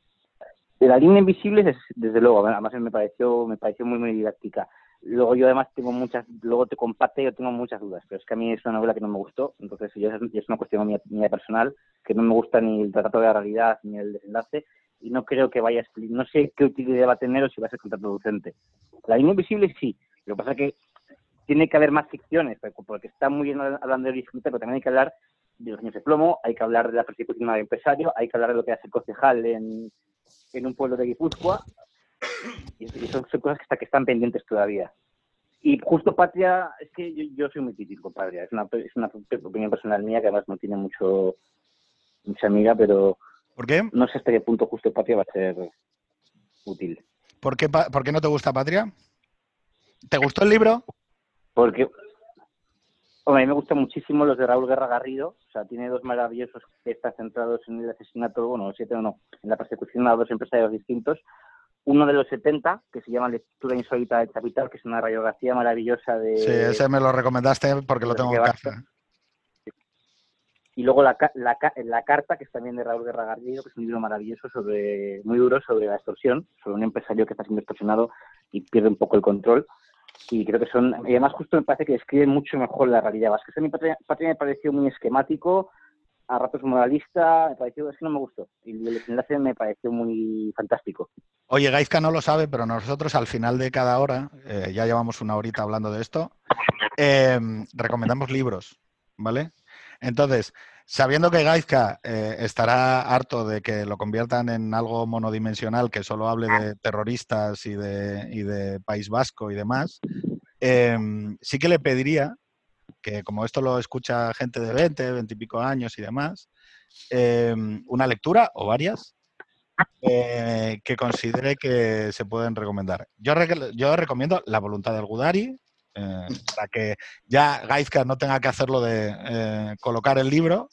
De la línea invisible, desde luego, además me pareció, me pareció muy, muy didáctica. Luego yo además tengo muchas, luego te comparte, yo tengo muchas dudas, pero es que a mí es una novela que no me gustó, entonces es, una cuestión mía, personal, que no me gusta ni el trato de la realidad ni el desenlace, y no creo que vaya a no sé qué utilidad va a tener o si va a ser contraproducente. La línea invisible sí, lo que pasa es que tiene que haber más ficciones, porque está muy bien hablando de disfrute, pero también hay que hablar de los años de plomo, hay que hablar de la persecución del empresario, hay que hablar de lo que hace el concejal en, en un pueblo de Guipúzcoa, y, son, cosas que, está, que están pendientes todavía. Y justo Patria, es que yo, soy muy crítico Patria, es una, es una opinión personal mía que además no tiene mucho mucha amiga, pero ¿Por qué? no sé hasta qué punto justo Patria va a ser útil. ¿Por qué, ¿Por qué no te gusta Patria? ¿Te gustó el libro? Porque a mí me gustan muchísimo los de Raúl Guerra Garrido, o sea, tiene dos maravillosos que están centrados en el asesinato, bueno, siete o no, en la persecución a dos empresarios distintos, uno de los 70, que se llama Lectura Insólita del Capital, que es una radiografía maravillosa de... Sí, ese me lo recomendaste porque lo tengo en casa. Y luego la, la, la, carta, que es también de Raúl Guerra Garrido, que es un libro maravilloso, sobre muy duro, sobre la extorsión, sobre un empresario que está siendo extorsionado y pierde un poco el control. Y creo que son, y además justo me parece que describe mucho mejor la realidad vasca. A mi patria, patria me pareció muy esquemático, a ratos moralista, me pareció, es que no me gustó. Y el desenlace me pareció muy fantástico. Oye, Gaizka no lo sabe, pero nosotros al final de cada hora, eh, ya llevamos una horita hablando de esto, eh, recomendamos libros, ¿vale? Entonces, sabiendo que Gaizka eh, estará harto de que lo conviertan en algo monodimensional que solo hable de terroristas y de, País Vasco y demás, sí que le pediría que como esto lo escucha gente de 20, 20 y pico años y demás, em, una lectura o varias eh, que considere que se pueden recomendar. Yo, yo recomiendo La voluntad del Gudari, eh, para que ya Gaizka no tenga que hacerlo de eh, colocar el libro,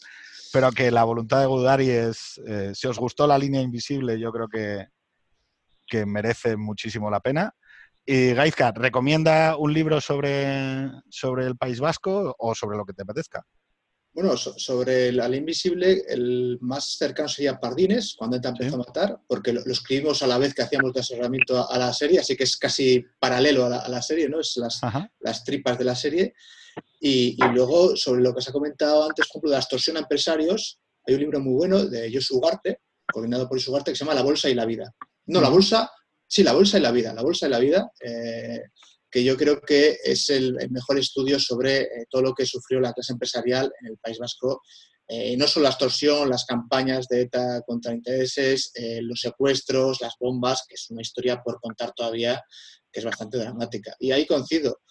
pero que la voluntad de Gudari es, si os gustó la línea invisible, yo creo que, que merece muchísimo la pena. Y Gaizka, ¿recomienda un libro sobre, sobre el País Vasco o sobre lo que te apetezca? Bueno, sobre el invisible, el más cercano sería Pardines, cuando te empezó a matar, porque lo, escribimos a la vez que hacíamos de asesoramiento a, la serie, así que es casi paralelo a la, serie, ¿no? Es las, las, tripas de la serie. Y, luego, sobre lo que se ha comentado antes, por ejemplo, de la extorsión a empresarios, hay un libro muy bueno de Josu Ugarte, coordinado por Josu Ugarte, que se llama La Bolsa y la Vida. No, la bolsa Sí, la bolsa y la vida. La bolsa y la vida, eh, que yo creo que es el, mejor estudio sobre eh, todo lo que sufrió la clase empresarial en el País Vasco. Eh, no solo la extorsión, las campañas de ETA contra intereses, los secuestros, las bombas, que es una historia por contar todavía que es bastante dramática. Y ahí coincido.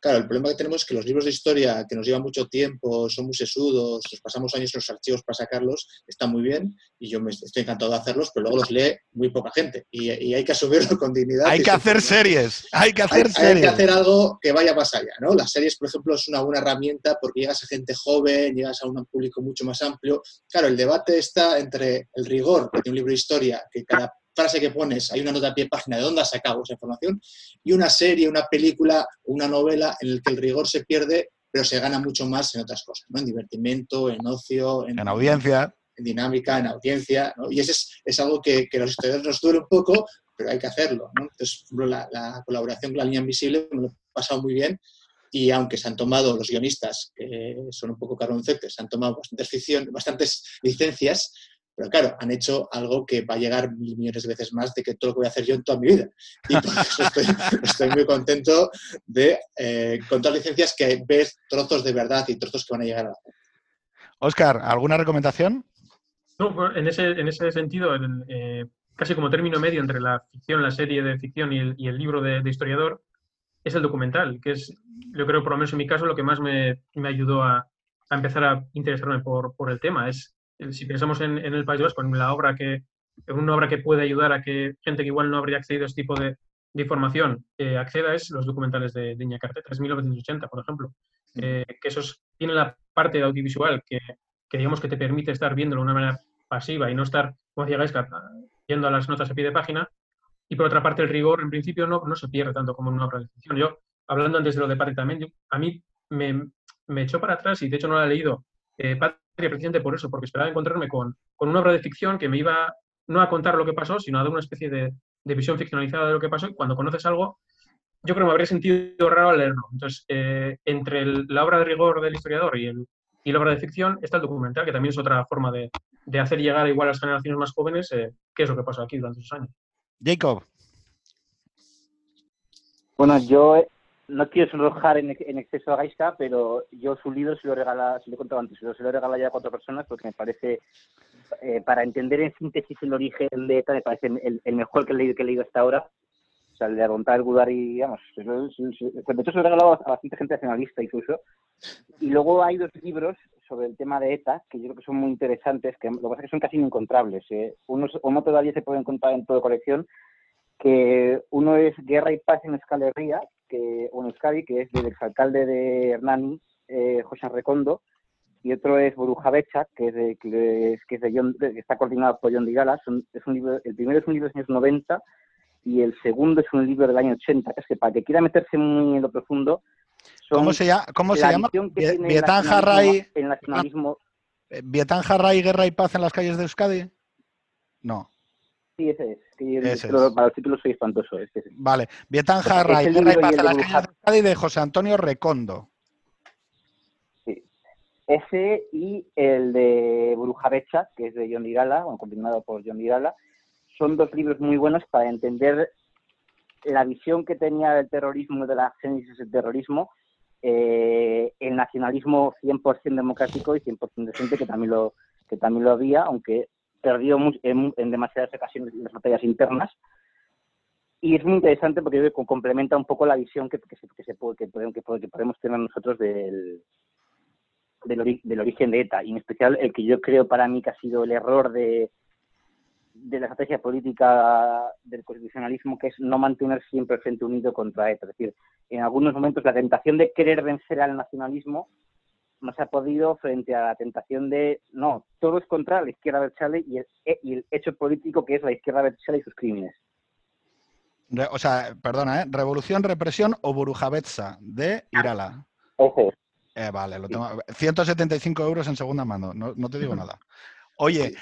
Claro, el problema que tenemos es que los libros de historia, que nos llevan mucho tiempo, son muy sesudos, nos pasamos años en los archivos para sacarlos, están muy bien y yo me estoy encantado de hacerlos, pero luego los lee muy poca gente y, hay que asumirlo con dignidad. Hay que hacer series, hay que hacer series. Hay que hacer algo que vaya más allá, ¿no? Las series, por ejemplo, es una buena herramienta porque llegas a gente joven, llegas a un público mucho más amplio. Claro, el debate está entre el rigor de un libro de historia, que cada frase que pones, hay una nota a pie página de dónde has sacado esa información, y una serie, una película, una novela en el que el rigor se pierde, pero se gana mucho más en otras cosas, ¿no? En divertimento, en ocio, en, audiencia. En dinámica, en audiencia, Y ese es, algo que, que, los historiadores nos duele un poco, pero hay que hacerlo, Entonces, la, la colaboración con la línea invisible me lo he pasado muy bien y aunque se han tomado los guionistas, que son un poco caroncetes, se han tomado bastantes, ficción, bastantes licencias, pero claro, han hecho algo que va a llegar mil millones de veces más de que todo lo que voy a hacer yo en toda mi vida. Y [LAUGHS] por eso estoy, muy contento de eh, contar licencias que ves trozos de verdad y trozos que van a llegar a la gente. Oscar, ¿alguna recomendación? No, pues, en ese, en ese sentido, eh, casi como término medio entre la ficción, la serie de ficción y el, libro de, historiador, es el documental, que es, yo creo, por lo menos en mi caso, lo que más me, me ayudó a, a, empezar a interesarme por, por el tema. Es, si pensamos en, en el País Vasco, en la obra que, una obra que puede ayudar a que gente que igual no habría accedido a este tipo de, de información eh, acceda es los documentales de, de Iñacarteta, es 1980, por ejemplo, eh, que esos tiene la parte de audiovisual que, que, digamos que te permite estar viéndolo de una manera pasiva y no estar, como decía Gaisca, yendo a las notas a pie de página, y por otra parte el rigor en principio no, no se pierde tanto como en una obra de ficción. Yo, hablando antes de lo de Patria también, a mí me, me, echó para atrás y de hecho no la he leído eh, precisamente por eso, porque esperaba encontrarme con, con una obra de ficción que me iba no a contar lo que pasó, sino a dar una especie de, de visión ficcionalizada de lo que pasó y cuando conoces algo, yo creo que me habría sentido raro al leerlo. Entonces, eh, entre el, la obra de rigor del historiador y, el, y, la obra de ficción está el documental, que también es otra forma de, de hacer llegar igual a las generaciones más jóvenes eh, qué es lo que pasó aquí durante esos años. Jacob. Bueno, yo no quiero sonrojar en, en, exceso a Gaisca, pero yo su libro se lo regala, se lo he contado antes, se lo, se regalado ya a cuatro personas porque me parece, eh, para entender en síntesis el origen de ETA, me parece el, el mejor que he, leído, he leído hasta ahora. O sea, el de Arontar, Gudar y, digamos, de hecho se lo he regalado a bastante gente nacionalista incluso. Y luego hay dos libros sobre el tema de ETA que yo creo que son muy interesantes, que lo que pasa es que son casi inencontrables. ¿eh? Unos, uno todavía se puede encontrar en toda colección, que uno es Guerra y Paz en Escalería, que, o en Euskadi, que es del exalcalde de Hernani, eh, José Recondo, y otro es Boruja Becha, que, es de, que, es, que, es de John, que está coordinado por John Digala. Son, es un libro, el primero es un libro de los años 90 y el segundo es un libro del año 80, que es que para que quiera meterse muy en lo profundo... ¿Cómo se llama? ¿Cómo se llama? Vietán Jarray... El nacionalismo... ¿Vietán Jarray, Guerra y Paz en las calles de Euskadi? No. Sí, ese es. Que ese pero es. Para los títulos soy espantoso. Es ese. Vale. Vietan Jarra y Guerra y Paz en las calles de de José Antonio Recondo. Sí. Ese y el de Brujabecha, que es de John Digala, bueno, continuado por John Digala. Son dos libros muy buenos para entender la visión que tenía del terrorismo, de la génesis del terrorismo, eh, el nacionalismo 100% democrático y 100% decente, que también lo, que también lo había, aunque perdió en, en, demasiadas ocasiones las batallas internas. Y es muy interesante porque complementa un poco la visión que, que, se, que, se puede, podemos, que, podemos tener nosotros del, del, origen de ETA, y en especial el que yo creo para mí que ha sido el error de, de la estrategia política del constitucionalismo, que es no mantener siempre el Frente Unido contra ETA. Es decir, en algunos momentos la tentación de querer vencer al nacionalismo no se ha podido frente a la tentación de, no, todo es contra la izquierda Berchale y el, e, y el hecho político que es la izquierda Berchale y sus crímenes. O sea, perdona, ¿eh? Revolución, represión o Burujabetza de Irala. Ojo. Eh, vale, lo tengo. 175 euros en segunda mano, no, no te digo nada. Oye,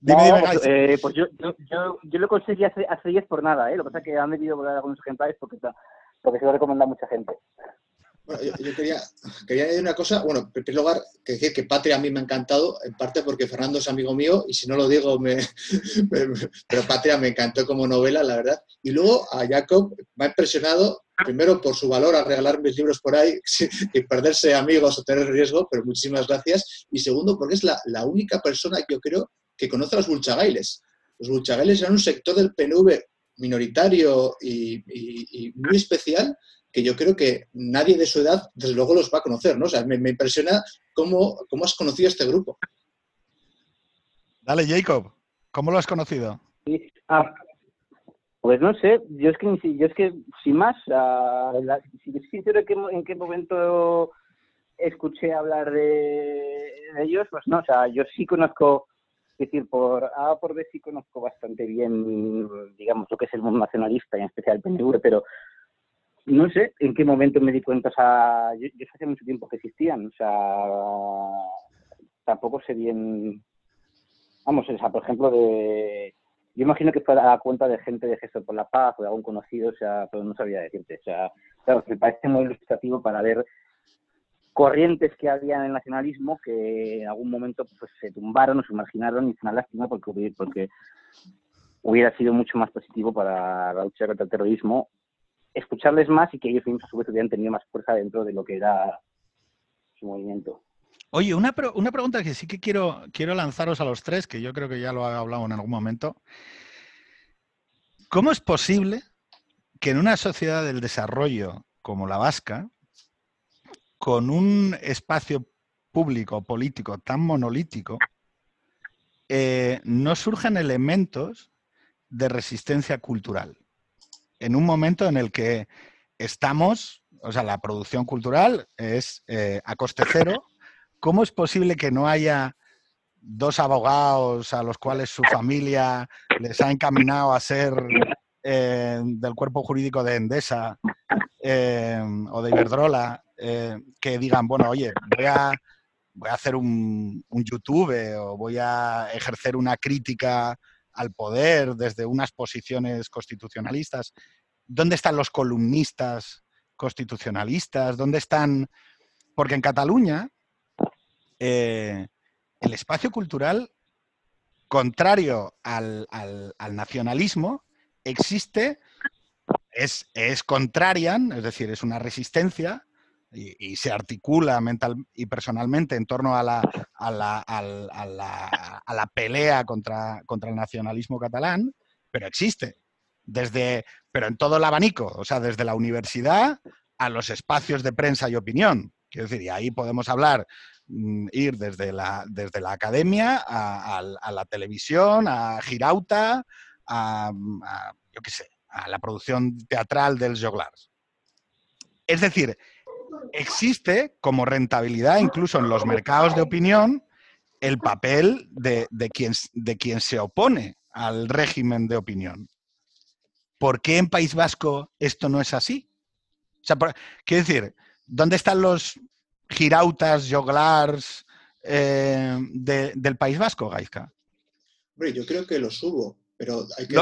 dime, no, dime, eh, pues yo, yo, yo, yo, lo conseguí hace, hace 10 por nada, ¿eh? Lo que pasa es que han metido por algunos ejemplares porque, porque se lo recomienda mucha gente. Bueno, yo, yo, quería, quería añadir una cosa. Bueno, en primer lugar, que decir que Patria a mí me ha encantado, en parte porque Fernando es amigo mío y si no lo digo, me, [LAUGHS] me, pero Patria me encantó como novela, la verdad. Y luego a Jacob me ha impresionado, primero por su valor a regalar mis libros por ahí [LAUGHS] y perderse amigos o tener riesgo, pero muchísimas gracias. Y segundo, porque es la, la única persona que yo creo que conoce a los bulchagailes. Los bulchagailes eran un sector del PNV minoritario y, y, y muy especial que yo creo que nadie de su edad, desde luego, los va a conocer, ¿no? O sea, me, me impresiona cómo, cómo, has conocido a este grupo. Dale, Jacob, ¿cómo lo has conocido? Sí. Ah, pues no sé, yo es que, yo es que sin más, la, si es sincero que, en qué momento escuché hablar de, de, ellos, pues no, o sea, yo sí conozco, es decir, por A por B sí conozco bastante bien, digamos, lo que es el mundo nacionalista, y en especial el PNV, pero no sé en qué momento me di cuenta, o sea, yo, yo hace mucho tiempo que existían, o sea, tampoco sé bien, vamos, o sea, por ejemplo, de, yo imagino que fue a la cuenta de gente de Gesto por la Paz o de algún conocido, o sea, pero no sabía decirte, o sea, claro, me parece muy ilustrativo para ver corrientes que había en el nacionalismo que en algún momento pues se tumbaron o se marginaron y es una lástima porque, porque hubiera sido mucho más positivo para la lucha contra el terrorismo escucharles más y que ellos mismos a su vez hubieran tenido más fuerza dentro de lo que era su movimiento. Oye, una, pregunta que sí que quiero, quiero lanzaros a los tres, que yo creo que ya lo he hablado en algún momento. ¿Cómo es posible que en una sociedad del desarrollo como la vasca, con un espacio público político tan monolítico, eh, no surgen elementos de resistencia cultural. En un momento en el que estamos, o sea, la producción cultural es eh, a coste cero, ¿cómo es posible que no haya dos abogados a los cuales su familia les ha encaminado a ser eh, del cuerpo jurídico de Endesa eh, o de Iberdrola, que digan, bueno, oye, voy a, hacer un, YouTube o voy a ejercer una crítica al poder desde unas posiciones constitucionalistas. ¿Dónde están los columnistas constitucionalistas? ¿Dónde están? Porque en Cataluña eh, el espacio cultural, contrario al, nacionalismo, existe, es, es contrarian, es decir, es una resistencia y, se articula mental y personalmente en torno a la, a la, a la, pelea contra, contra, el nacionalismo catalán, pero existe. Desde, pero en todo el abanico, o sea, desde la universidad a los espacios de prensa y opinión. Quiero decir, y ahí podemos hablar, mm, ir desde la, desde la academia a, la televisión, a Girauta, a, yo qué sé, a la producción teatral del Joglars. Es decir, existe como rentabilidad incluso en los mercados de opinión el papel de, quien, de quien se opone al régimen de opinión. ¿Por qué en País Vasco esto no es así? Quiero decir, ¿dónde están los girautas, joglars eh, del País Vasco, Gaizka? yo creo que los hubo, pero hay que...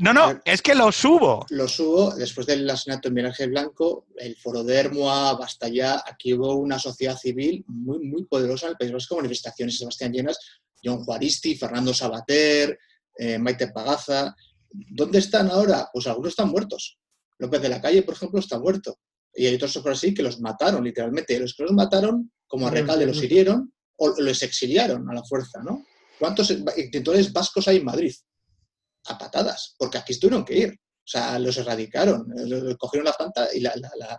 no, no, es que lo subo. Lo subo, después del asesinato en Miguel Blanco, el foro de Hermoa, basta ya, aquí hubo una sociedad civil muy, muy poderosa en el País Vasco, manifestaciones Sebastián llenas, John Juaristi, Fernando Sabater, eh, Maite Pagaza. ¿Dónde están ahora? Pues algunos están muertos. López de la Calle, por ejemplo, está muerto. Y hay otros por así que los mataron, literalmente. Los que los mataron, como a Recalde, los hirieron o los exiliaron a la fuerza, ¿no? ¿Cuántos intentores vascos hay en Madrid? A patadas, porque aquí tuvieron que ir. O sea, los erradicaron, cogieron la planta y la,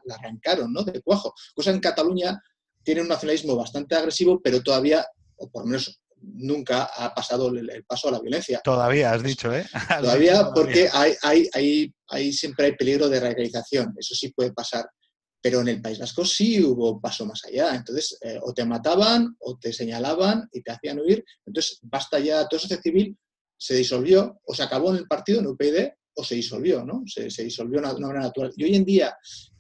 arrancaron, ¿no? De cuajo. Cosa en Cataluña tiene un nacionalismo bastante agresivo, pero todavía, o por lo menos nunca ha pasado el, paso a la violencia. Todavía, has dicho, ¿eh? [LAUGHS] Todavía, porque hay, hay, hay, hay, siempre hay peligro de radicalización, eso sí puede pasar. Pero en el País Vasco sí hubo paso más allá. Entonces, eh, o te mataban, o te señalaban y te hacían huir. Entonces, basta ya, todo eso civil se disolvió o se acabó en el partido, en UPyD, o se disolvió, ¿no? Se, disolvió de una, manera natural. Y hoy en día,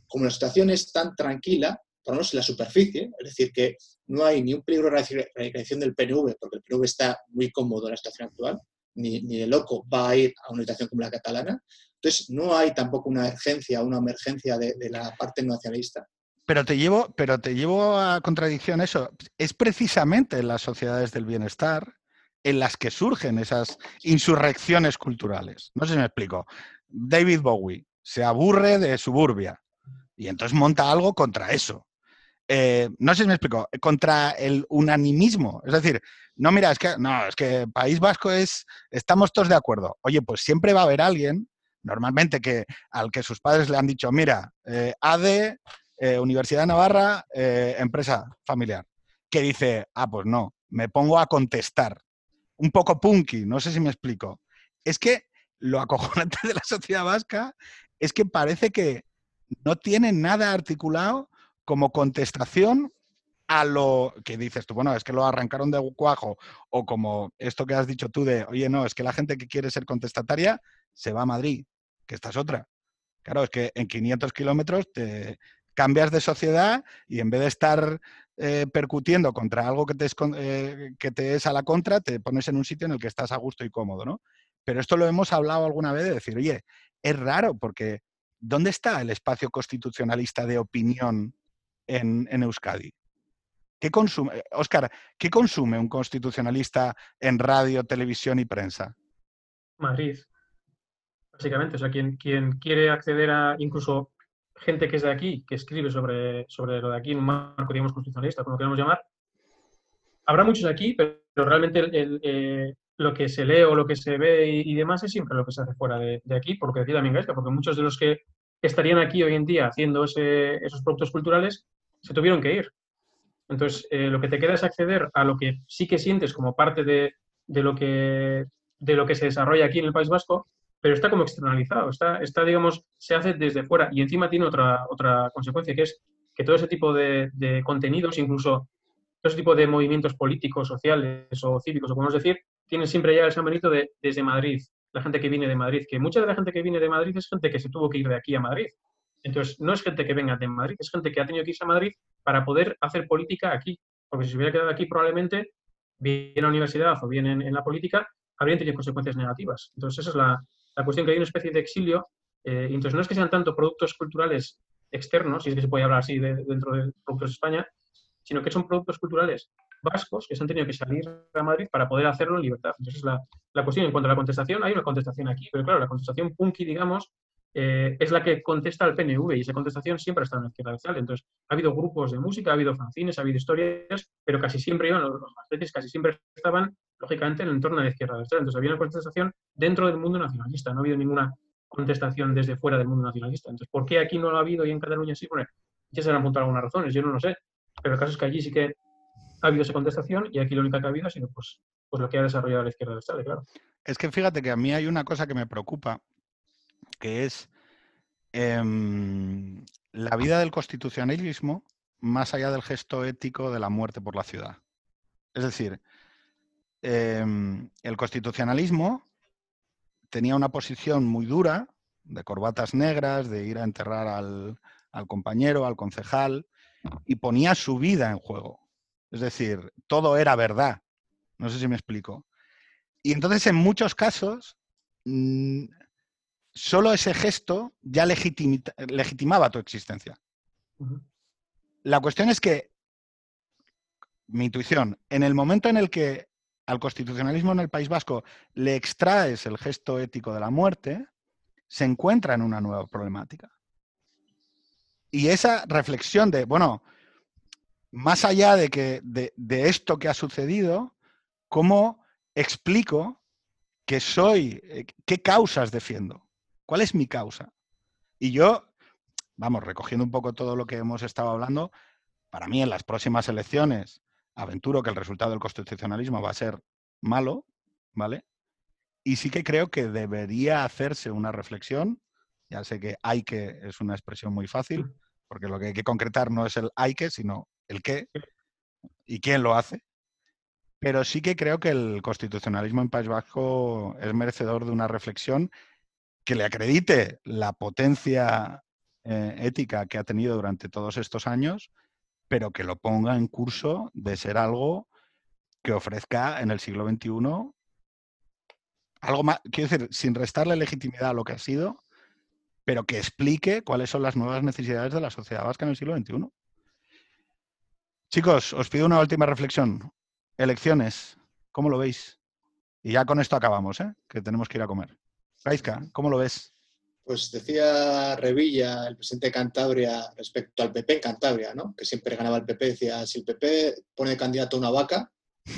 como la situación es tan tranquila, por lo menos en la superficie, es decir, que no hay ni un peligro de radicalización del PNV, porque el PNV está muy cómodo en la situación actual, ni, ni loco va a ir a una situación como la catalana. Entonces, no hay tampoco una urgencia, una emergencia de, de la parte nacionalista. Pero te llevo, pero te llevo a contradicción eso. Es precisamente en las sociedades del bienestar en las que surgen esas insurrecciones culturales. No sé si me explico. David Bowie se aburre de suburbia y entonces monta algo contra eso. Eh, no sé si me explico, contra el unanimismo. Es decir, no, mira, es que no, es que País Vasco es, estamos todos de acuerdo. Oye, pues siempre va a haber alguien, normalmente que al que sus padres le han dicho, mira, eh, ADE, eh, Universidad de Navarra, empresa familiar, que dice, ah, pues no, me pongo a contestar un poco punky, no sé si me explico. Es que lo acojonante [LAUGHS] de la sociedad vasca es que parece que no tiene nada articulado como contestación a lo que dices tú, bueno, es que lo arrancaron de cuajo, o como esto que has dicho tú de, oye, no, es que la gente que quiere ser contestataria se va a Madrid, que esta es otra. Claro, es que en 500 kilómetros te cambias de sociedad y en vez de estar eh, percutiendo contra algo que te, es, eh, que te es a la contra, te pones en un sitio en el que estás a gusto y cómodo, ¿no? Pero esto lo hemos hablado alguna vez de decir, oye, es raro porque ¿dónde está el espacio constitucionalista de opinión en, Euskadi? ¿Qué consume, Oscar, ¿qué consume un constitucionalista en radio, televisión y prensa? Madrid, básicamente. O sea, quien, quien quiere acceder a incluso gente que es de aquí, que escribe sobre, sobre lo de aquí en un marco, digamos, constitucionalista, como lo queramos llamar. Habrá muchos aquí, pero, realmente eh, lo que se lee o lo que se ve y, demás es siempre lo que se hace fuera de, aquí, porque decía también Gaisca, porque muchos de los que estarían aquí hoy en día haciendo esos productos culturales, se tuvieron que ir. Entonces, eh, lo que te queda es acceder a lo que sí que sientes como parte de, lo que, de lo que se desarrolla aquí en el País Vasco, pero está como externalizado, está, está digamos, se hace desde fuera y encima tiene otra, otra consecuencia, que es que todo ese tipo de, contenidos, incluso todo ese tipo de movimientos políticos, sociales o cívicos, o podemos decir, tienen siempre ya ese mérito de desde Madrid, la gente que viene de Madrid, que mucha de la gente que viene de Madrid es gente que se tuvo que ir de aquí a Madrid. Entonces, no es gente que venga de Madrid, es gente que ha tenido que irse a Madrid para poder hacer política aquí. Porque si se hubiera quedado aquí, probablemente, bien en la universidad o bien en, la política, habrían tenido consecuencias negativas. Entonces, esa es la, la cuestión, que hay una especie de exilio. Eh, entonces, no es que sean tanto productos culturales externos, si es que se puede hablar así dentro de Productos España, sino que son productos culturales vascos que se han tenido que salir a Madrid para poder hacerlo en libertad. Entonces, la, la cuestión en cuanto a la contestación, hay una contestación aquí, pero claro, la contestación punky, digamos, eh, es la que contesta al PNV y esa contestación siempre ha estado en la izquierda radical. Entonces, ha habido grupos de música, ha habido fanzines, ha habido historias, pero casi siempre iban, los veces casi siempre estaban, lógicamente, en el entorno de la izquierda radical. Entonces, había una contestación dentro del mundo nacionalista, no ha habido ninguna contestación desde fuera del mundo nacionalista. Entonces, ¿por qué aquí no lo ha habido y en Cataluña sí? Bueno, ya se han apuntado algunas razones, yo no lo sé, pero el caso es que allí sí que ha habido esa contestación y aquí lo única que ha habido ha sido pues, pues lo que ha desarrollado la izquierda radical, claro. Es que fíjate que a mí hay una cosa que me preocupa, que es em, la vida del constitucionalismo más allá del gesto ético de la muerte por la ciudad. Es decir, em, el constitucionalismo tenía una posición muy dura, de corbatas negras, de ir a enterrar al, al compañero, al concejal, y ponía su vida en juego. Es decir, todo era verdad. No sé si me explico. Y entonces, en muchos casos, mm, solo ese gesto ya legitimaba tu existencia. La cuestión es que, mi intuición, en el momento en el que al constitucionalismo en el País Vasco le extraes el gesto ético de la muerte, se encuentra en una nueva problemática. Y esa reflexión de, bueno, más allá de, que, de, esto que ha sucedido, ¿cómo explico que soy, eh, qué causas defiendo? ¿Cuál es mi causa? Y yo, vamos, recogiendo un poco todo lo que hemos estado hablando, para mí en las próximas elecciones aventuro que el resultado del constitucionalismo va a ser malo, ¿vale? Y sí que creo que debería hacerse una reflexión, ya sé que hay que es una expresión muy fácil, porque lo que hay que concretar no es el hay que, sino el qué y quién lo hace. Pero sí que creo que el constitucionalismo en País Vasco es merecedor de una reflexión que le acredite la potencia eh, ética que ha tenido durante todos estos años, pero que lo ponga en curso de ser algo que ofrezca en el siglo XXI algo más, quiero decir, sin restarle legitimidad a lo que ha sido, pero que explique cuáles son las nuevas necesidades de la sociedad vasca en el siglo XXI. Chicos, os pido una última reflexión. Elecciones, ¿cómo lo veis? Y ya con esto acabamos, ¿eh? que tenemos que ir a comer. Raizka, ¿cómo lo ves? Pues decía Revilla, el presidente de Cantabria, respecto al PP en Cantabria, ¿no? que siempre ganaba el PP, decía, si el PP pone candidato a una vaca,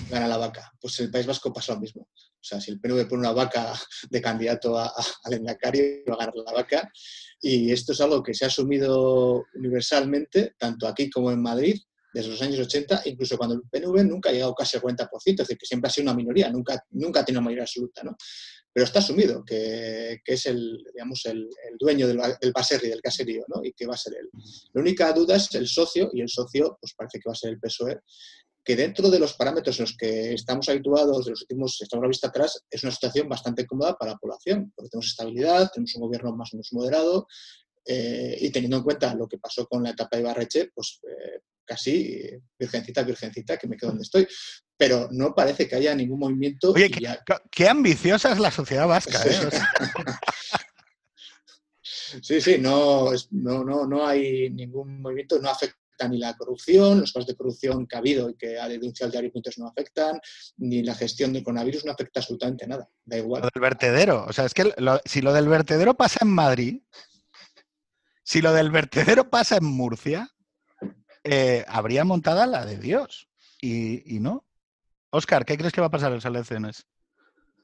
gana la vaca. Pues en el País Vasco pasa lo mismo. O sea, si el PNV pone una vaca de candidato a, al Endacari, va a ganar la vaca. Y esto es algo que se ha asumido universalmente, tanto aquí como en Madrid, desde los años 80, incluso cuando el PNV nunca ha llegado casi al 40%, es decir, que siempre ha sido una minoría, nunca, nunca ha tenido una mayoría absoluta, ¿no? Pero está asumido que, que es el, digamos, el, el dueño del, del baserri, del caserío, ¿no? Y que va a ser él. La única duda es el socio, y el socio, pues parece que va a ser el PSOE, que dentro de los parámetros en los que estamos habituados de los últimos, estamos a vista atrás, es una situación bastante cómoda para la población, porque tenemos estabilidad, tenemos un gobierno más o menos moderado, eh, y teniendo en cuenta lo que pasó con la etapa de Barreche, pues eh, casi virgencita, virgencita, que me quedo donde estoy. Pero no parece que haya ningún movimiento. Oye, qué, ambiciosa es la sociedad vasca. ¿eh? [LAUGHS] sí, sí, no, no, no, no hay ningún movimiento, no afecta ni la corrupción, los casos de corrupción que ha habido y que ha denunciado el diario Puntos no afectan, ni la gestión del coronavirus no afecta absolutamente nada. Da igual. Lo del vertedero, o sea, es que si lo del vertedero pasa en Madrid, si lo del vertedero pasa en Murcia, eh, habría montada la de Dios. Y, no. Oscar, ¿qué crees que va a pasar en las elecciones?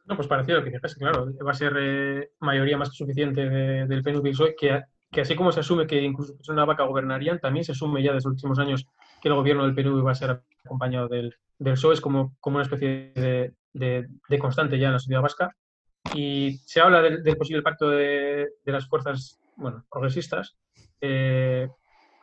No, pues parecido que claro. Va a ser eh, mayoría más que suficiente del PNV que, que así como se asume que incluso una vaca gobernarían, también se asume ya desde los últimos años que el gobierno del Perú iba a ser acompañado del, del PSOE, como, como una especie de, de, constante ya en la sociedad vasca. Y se habla del, posible pacto de, de, las fuerzas bueno, progresistas. Eh,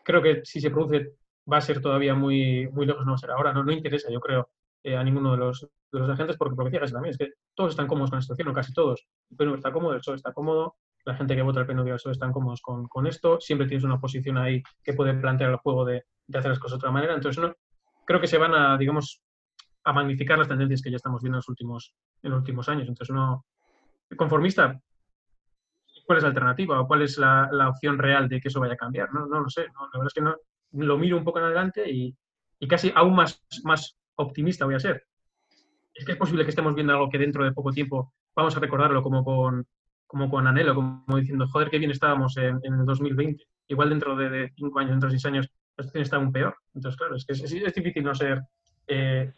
creo que si se produce va a ser todavía muy, muy lejos, no va a ser ahora, no, no interesa, yo creo, eh, a ninguno de los, de los agentes, porque lo que decía también es que todos están cómodos con la situación, o casi todos. El PNV está cómodo, el PSOE está cómodo, la gente que vota el PNV y el PSOE están cómodos con, con, esto, siempre tienes una posición ahí que puede plantear el juego de, de hacer las cosas de otra manera, entonces no, creo que se van a, digamos, a magnificar las tendencias que ya estamos viendo en los últimos, en los últimos años. Entonces, uno conformista, ¿cuál es la alternativa o cuál es la, la opción real de que eso vaya a cambiar? No, no lo sé. la verdad es que no, lo miro un poco en adelante y, y, casi aún más, más optimista voy a ser. Es que es posible que estemos viendo algo que dentro de poco tiempo vamos a recordarlo como con, como con anhelo, como diciendo, joder, qué bien estábamos en, en el 2020. Igual dentro de, cinco años, dentro de seis años, la situación está aún peor. Entonces, claro, es que es, es difícil no ser eh,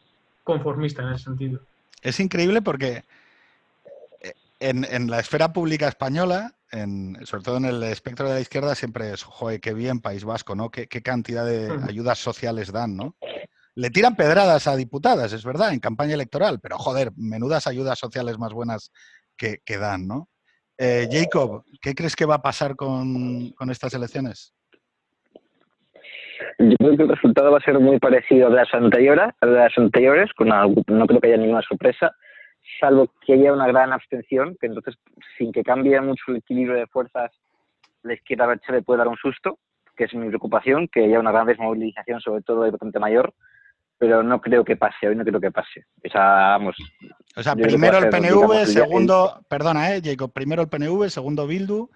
conformista en ese sentido. Es increíble porque eh, en, la esfera pública española, en, sobre todo en el espectro de la izquierda, siempre es, joder, qué bien País Vasco, ¿no? Qué, cantidad de ayudas sociales dan, ¿no? Le tiran pedradas a diputadas, es verdad, en campaña electoral, pero joder, menudas ayudas sociales más buenas que, dan, ¿no? Eh, Jacob, ¿qué crees que va a pasar con, con estas elecciones? Yo creo que el resultado va a ser muy parecido a las anteriores, a las anteriores con no creo que haya ninguna sorpresa, salvo que haya una gran abstención, que entonces, sin que cambie mucho el equilibrio de fuerzas, la izquierda se le puede dar un susto, que es mi preocupación, que haya una gran desmovilización, sobre todo de votante mayor, pero no creo que pase, hoy no creo que pase. O sea, vamos, o sea primero el PNV, segundo, perdona, eh, Jacob, primero el PNV, segundo Bildu,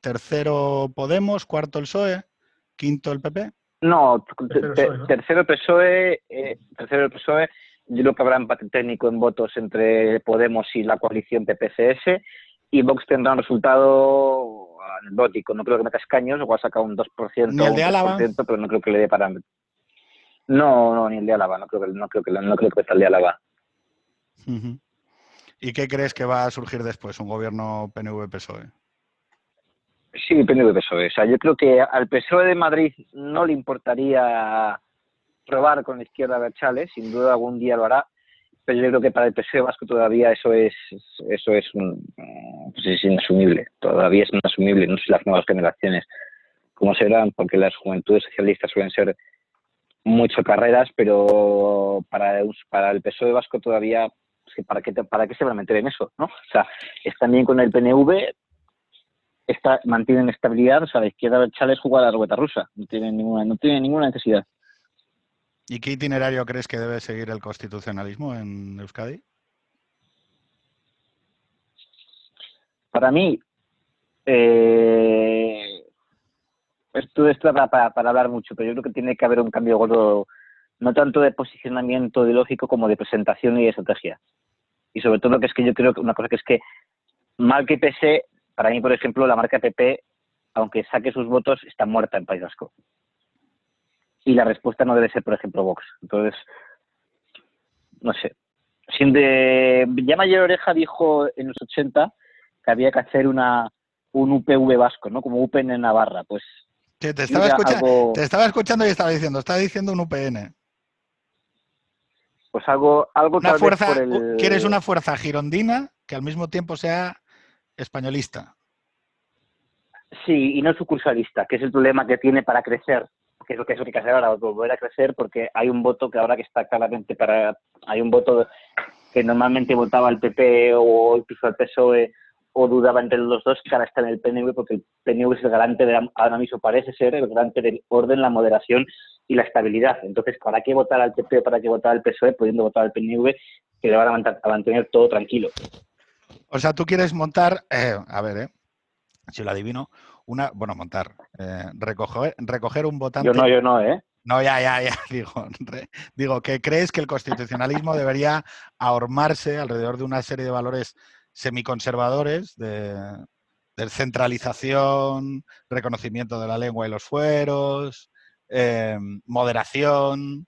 tercero Podemos, cuarto el PSOE, quinto el PP. No, tercero PSOE, eh, tercero el PSOE, yo creo que habrá empate técnico en votos entre Podemos y la coalición PPCS y Vox tendrá un resultado anecdótico, no creo que meta escaños, o ha sacado un 2%, ¿Ni el de Álava? pero no creo que le dé parámetro. No, no, ni el de Álava, no creo que, no creo que, no creo que el de Álava. ¿Y qué crees que va a surgir después? ¿Un gobierno PNV-PSOE? Sí, PNV-PSOE. O sea, yo creo que al PSOE de Madrid no le importaría probar con la izquierda Berchales, sin duda algún día lo hará, pero yo creo que para el PSOE vasco todavía eso es eso es, un, pues es inasumible, todavía es inasumible, no sé las nuevas generaciones cómo serán, porque las juventudes socialistas suelen ser mucho carreras, pero para, el PSOE vasco todavía, ¿para qué, ¿para qué se van a meter en eso? ¿no? O sea, están bien con el PNV, está, mantienen estabilidad, o sea, la izquierda Chávez juega a la ruleta rusa, no tiene ninguna, no tiene ninguna necesidad. ¿Y qué itinerario crees que debe seguir el constitucionalismo en Euskadi? Para mí, eh, esto es para, hablar mucho, pero yo creo que tiene que haber un cambio gordo, no tanto de posicionamiento ideológico como de presentación y de estrategia. Y sobre todo que es que yo creo que una cosa que es que mal que pese, para mí, por ejemplo, la marca PP, aunque saque sus votos, está muerta en País Vasco. Y la respuesta no debe ser, por ejemplo, Vox. Entonces, no sé. Sin de... Ya Mayor Oreja dijo en los 80 que había que hacer una un UPV vasco, ¿no? Como UPN en Navarra. Pues te, estaba escuchando, te estaba escuchando y estaba diciendo, estaba diciendo un UPN. Pues algo, algo una fuerza, ¿Quieres una fuerza girondina que al mismo tiempo sea españolista. Sí, y no sucursalista, que es el problema que tiene para crecer, que es lo que es lo que hay que hacer ahora, volver a crecer, porque hay un voto que ahora que está claramente para. Hay un voto que normalmente votaba el PP o incluso el PSOE o dudaba entre los dos, que ahora está en el PNV, porque el PNV es el garante, de, ahora mismo parece ser el garante del orden, la moderación y la estabilidad. Entonces, ¿para qué votar al PP para qué votar al PSOE pudiendo votar al PNV que le van a mantener todo tranquilo? O sea, tú quieres montar, eh, a ver, eh, si lo adivino, una, bueno, montar, eh, recoger, recoger un votante. Yo no, yo no, ¿eh? No, ya, ya, ya, [LAUGHS] digo, digo, que crees que el constitucionalismo debería ahormarse alrededor de una serie de valores semiconservadores de, de centralización, reconocimiento de la lengua y los fueros, moderación,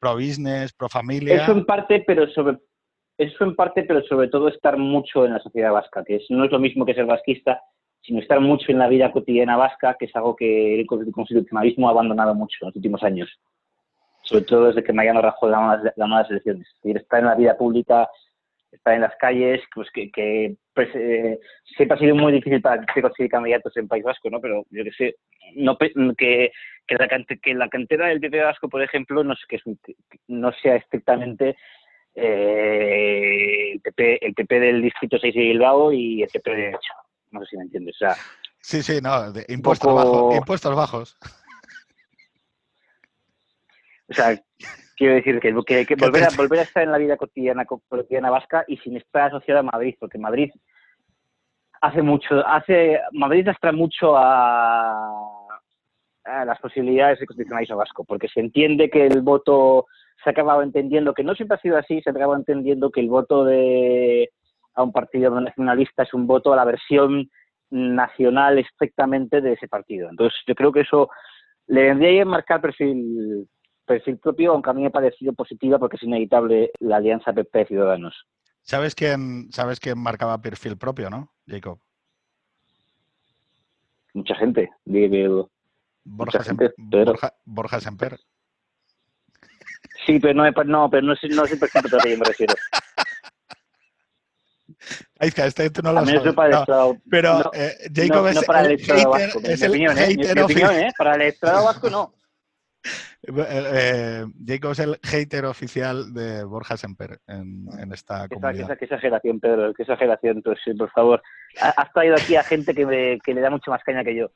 pro business, pro familia. Eso en parte, pero sobre eso en parte, pero sobre todo estar mucho en la sociedad vasca, que no es lo mismo que ser vasquista, sino estar mucho en la vida cotidiana vasca, que es algo que el constitucionalismo ha abandonado mucho en los últimos años, sobre todo desde que Mariano Rajoy ganó las, elecciones. Es decir, estar en la vida pública, estar en las calles, pues que, pues, eh, siempre ha sido muy difícil para que conseguir candidatos en País Vasco, ¿no? Pero yo que sé, no, que, que, la, que cantera del PP Vasco, por ejemplo, no, que no sea estrictamente eh, el, PP, el PP del Distrito 6 de Bilbao y el PP de hecho. No sé si me entiendes. O sea, sí, sí, no, impuestos, bajos, impuestos [LAUGHS] bajos. O sea, quiero decir que, que, volver, a, volver a estar en la vida cotidiana, cotidiana vasca y sin estar asociada a Madrid, porque Madrid hace mucho, hace, Madrid lastra mucho a, a las posibilidades de constitucionalismo vasco, porque se entiende que el voto se ha acabado entendiendo que no siempre ha sido así, se ha acabado entendiendo que el voto de a un partido nacionalista es un voto a la versión nacional estrictamente de ese partido. Entonces, yo creo que eso le vendría a marcar perfil, perfil propio, aunque a mí me ha parecido positiva porque es inevitable la alianza PP Ciudadanos. ¿Sabes quién, ¿Sabes quién marcaba perfil propio, no, Jacob? Mucha gente. Borja, Borja, Borja Semper. Sí, pero no, no, pero no, es, no es el perfil propio que yo me refiero. Aizka, este tú no lo sabes. No, pero eh, Jacob es, para el, hater, vasco, es el opinión, ¿eh? hater mi, opinión, ¿eh? Para el electorado vasco no. [LAUGHS] Eh, eh, Jacob es el hater oficial de Borja Semper en, en esta comunidad. Qué, qué, exageración, Pedro, qué exageración. Pues, por favor, has traído aquí a gente que, me, que le da mucho más caña que yo.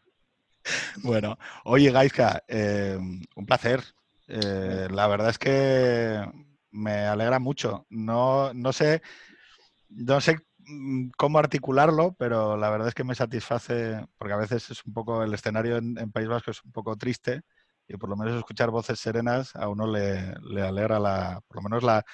Bueno, oye, Gaizka, eh, un placer. Eh, la verdad es que me alegra mucho. No, no sé, no sé mm, cómo articularlo, pero la verdad es que me satisface, porque a veces es un poco el escenario en, País Vasco es un poco triste y por lo menos escuchar voces serenas a uno le, le alegra la, por lo menos la,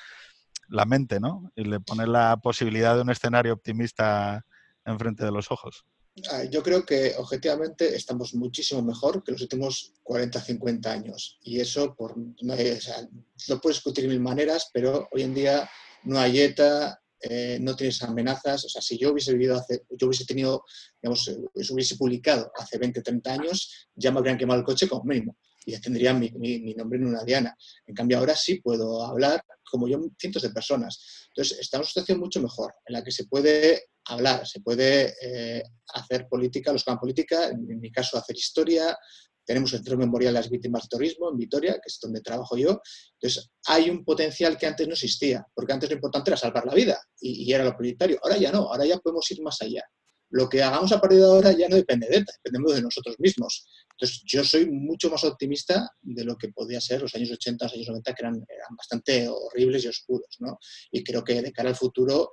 la, mente, ¿no? Y le pone la posibilidad de un escenario optimista enfrente de los ojos. Ah, yo creo que objetivamente estamos muchísimo mejor que los últimos 40, 50 años. Y eso por, no, o sea, lo puedes discutir mil maneras, pero hoy en día no hay ETA, eh, no tienes amenazas. O sea, si yo hubiese vivido hace, yo hubiese tenido, digamos, eh, hubiese publicado hace 20, 30 años, ya me habrían quemado el coche como mínimo y ya tendría mi, mi, nombre en una diana. En cambio, ahora sí puedo hablar, como yo, cientos de personas. Entonces, estamos en una situación mucho mejor, en la que se puede hablar, se puede eh, hacer política, los que política, en, mi caso hacer historia, tenemos el Centro Memorial de las Víctimas de Terrorismo en Vitoria, que es donde trabajo yo. Entonces, hay un potencial que antes no existía, porque antes lo importante era salvar la vida y, era lo prioritario. Ahora ya no, ahora ya podemos ir más allá. Lo que hagamos a partir de ahora ya no depende de ETA, dependemos de nosotros mismos. Entonces, yo soy mucho más optimista de lo que podía ser los años 80, los años 90, que eran, eran bastante horribles y oscuros. ¿no? Y creo que de cara al futuro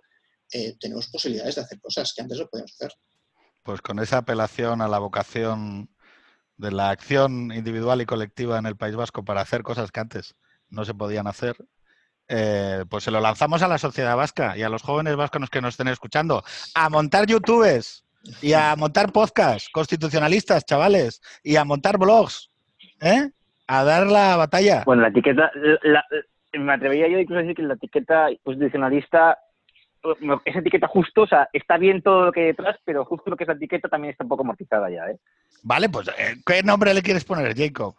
eh, tenemos posibilidades de hacer cosas que antes no podíamos hacer. Pues con esa apelación a la vocación de la acción individual y colectiva en el País Vasco para hacer cosas que antes no se podían hacer, eh, pues se lo lanzamos a la sociedad vasca y a los jóvenes vascos que nos estén escuchando, a montar YouTubes y a montar podcasts constitucionalistas, chavales, y a montar blogs, ¿eh? A dar la batalla. Bueno, la etiqueta, me atrevería yo incluso a decir que la etiqueta constitucionalista esa etiqueta justo, o sea, está bien todo lo que hay detrás, pero justo lo que es la etiqueta también está un poco amortizada ya, ¿eh? Vale, pues eh, ¿qué nombre le quieres poner, Jacob?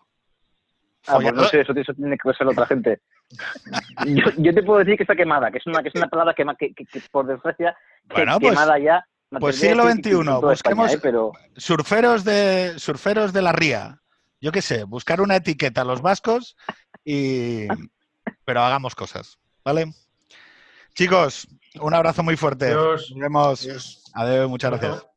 Ah, pues no sé, eso, tiene que ser otra gente. [LAUGHS] yo, te puedo decir que está quemada, que es una, que es una palabra que, que, por desgracia, bueno, pues, quemada ya. Pues siglo XXI, busquemos ¿eh? pero... surferos, de, surferos de la ría. Yo qué sé, buscar una etiqueta a los vascos y... pero hagamos cosas, ¿vale? Chicos, un abrazo muy fuerte. Nos vemos. Adiós, muchas gracias.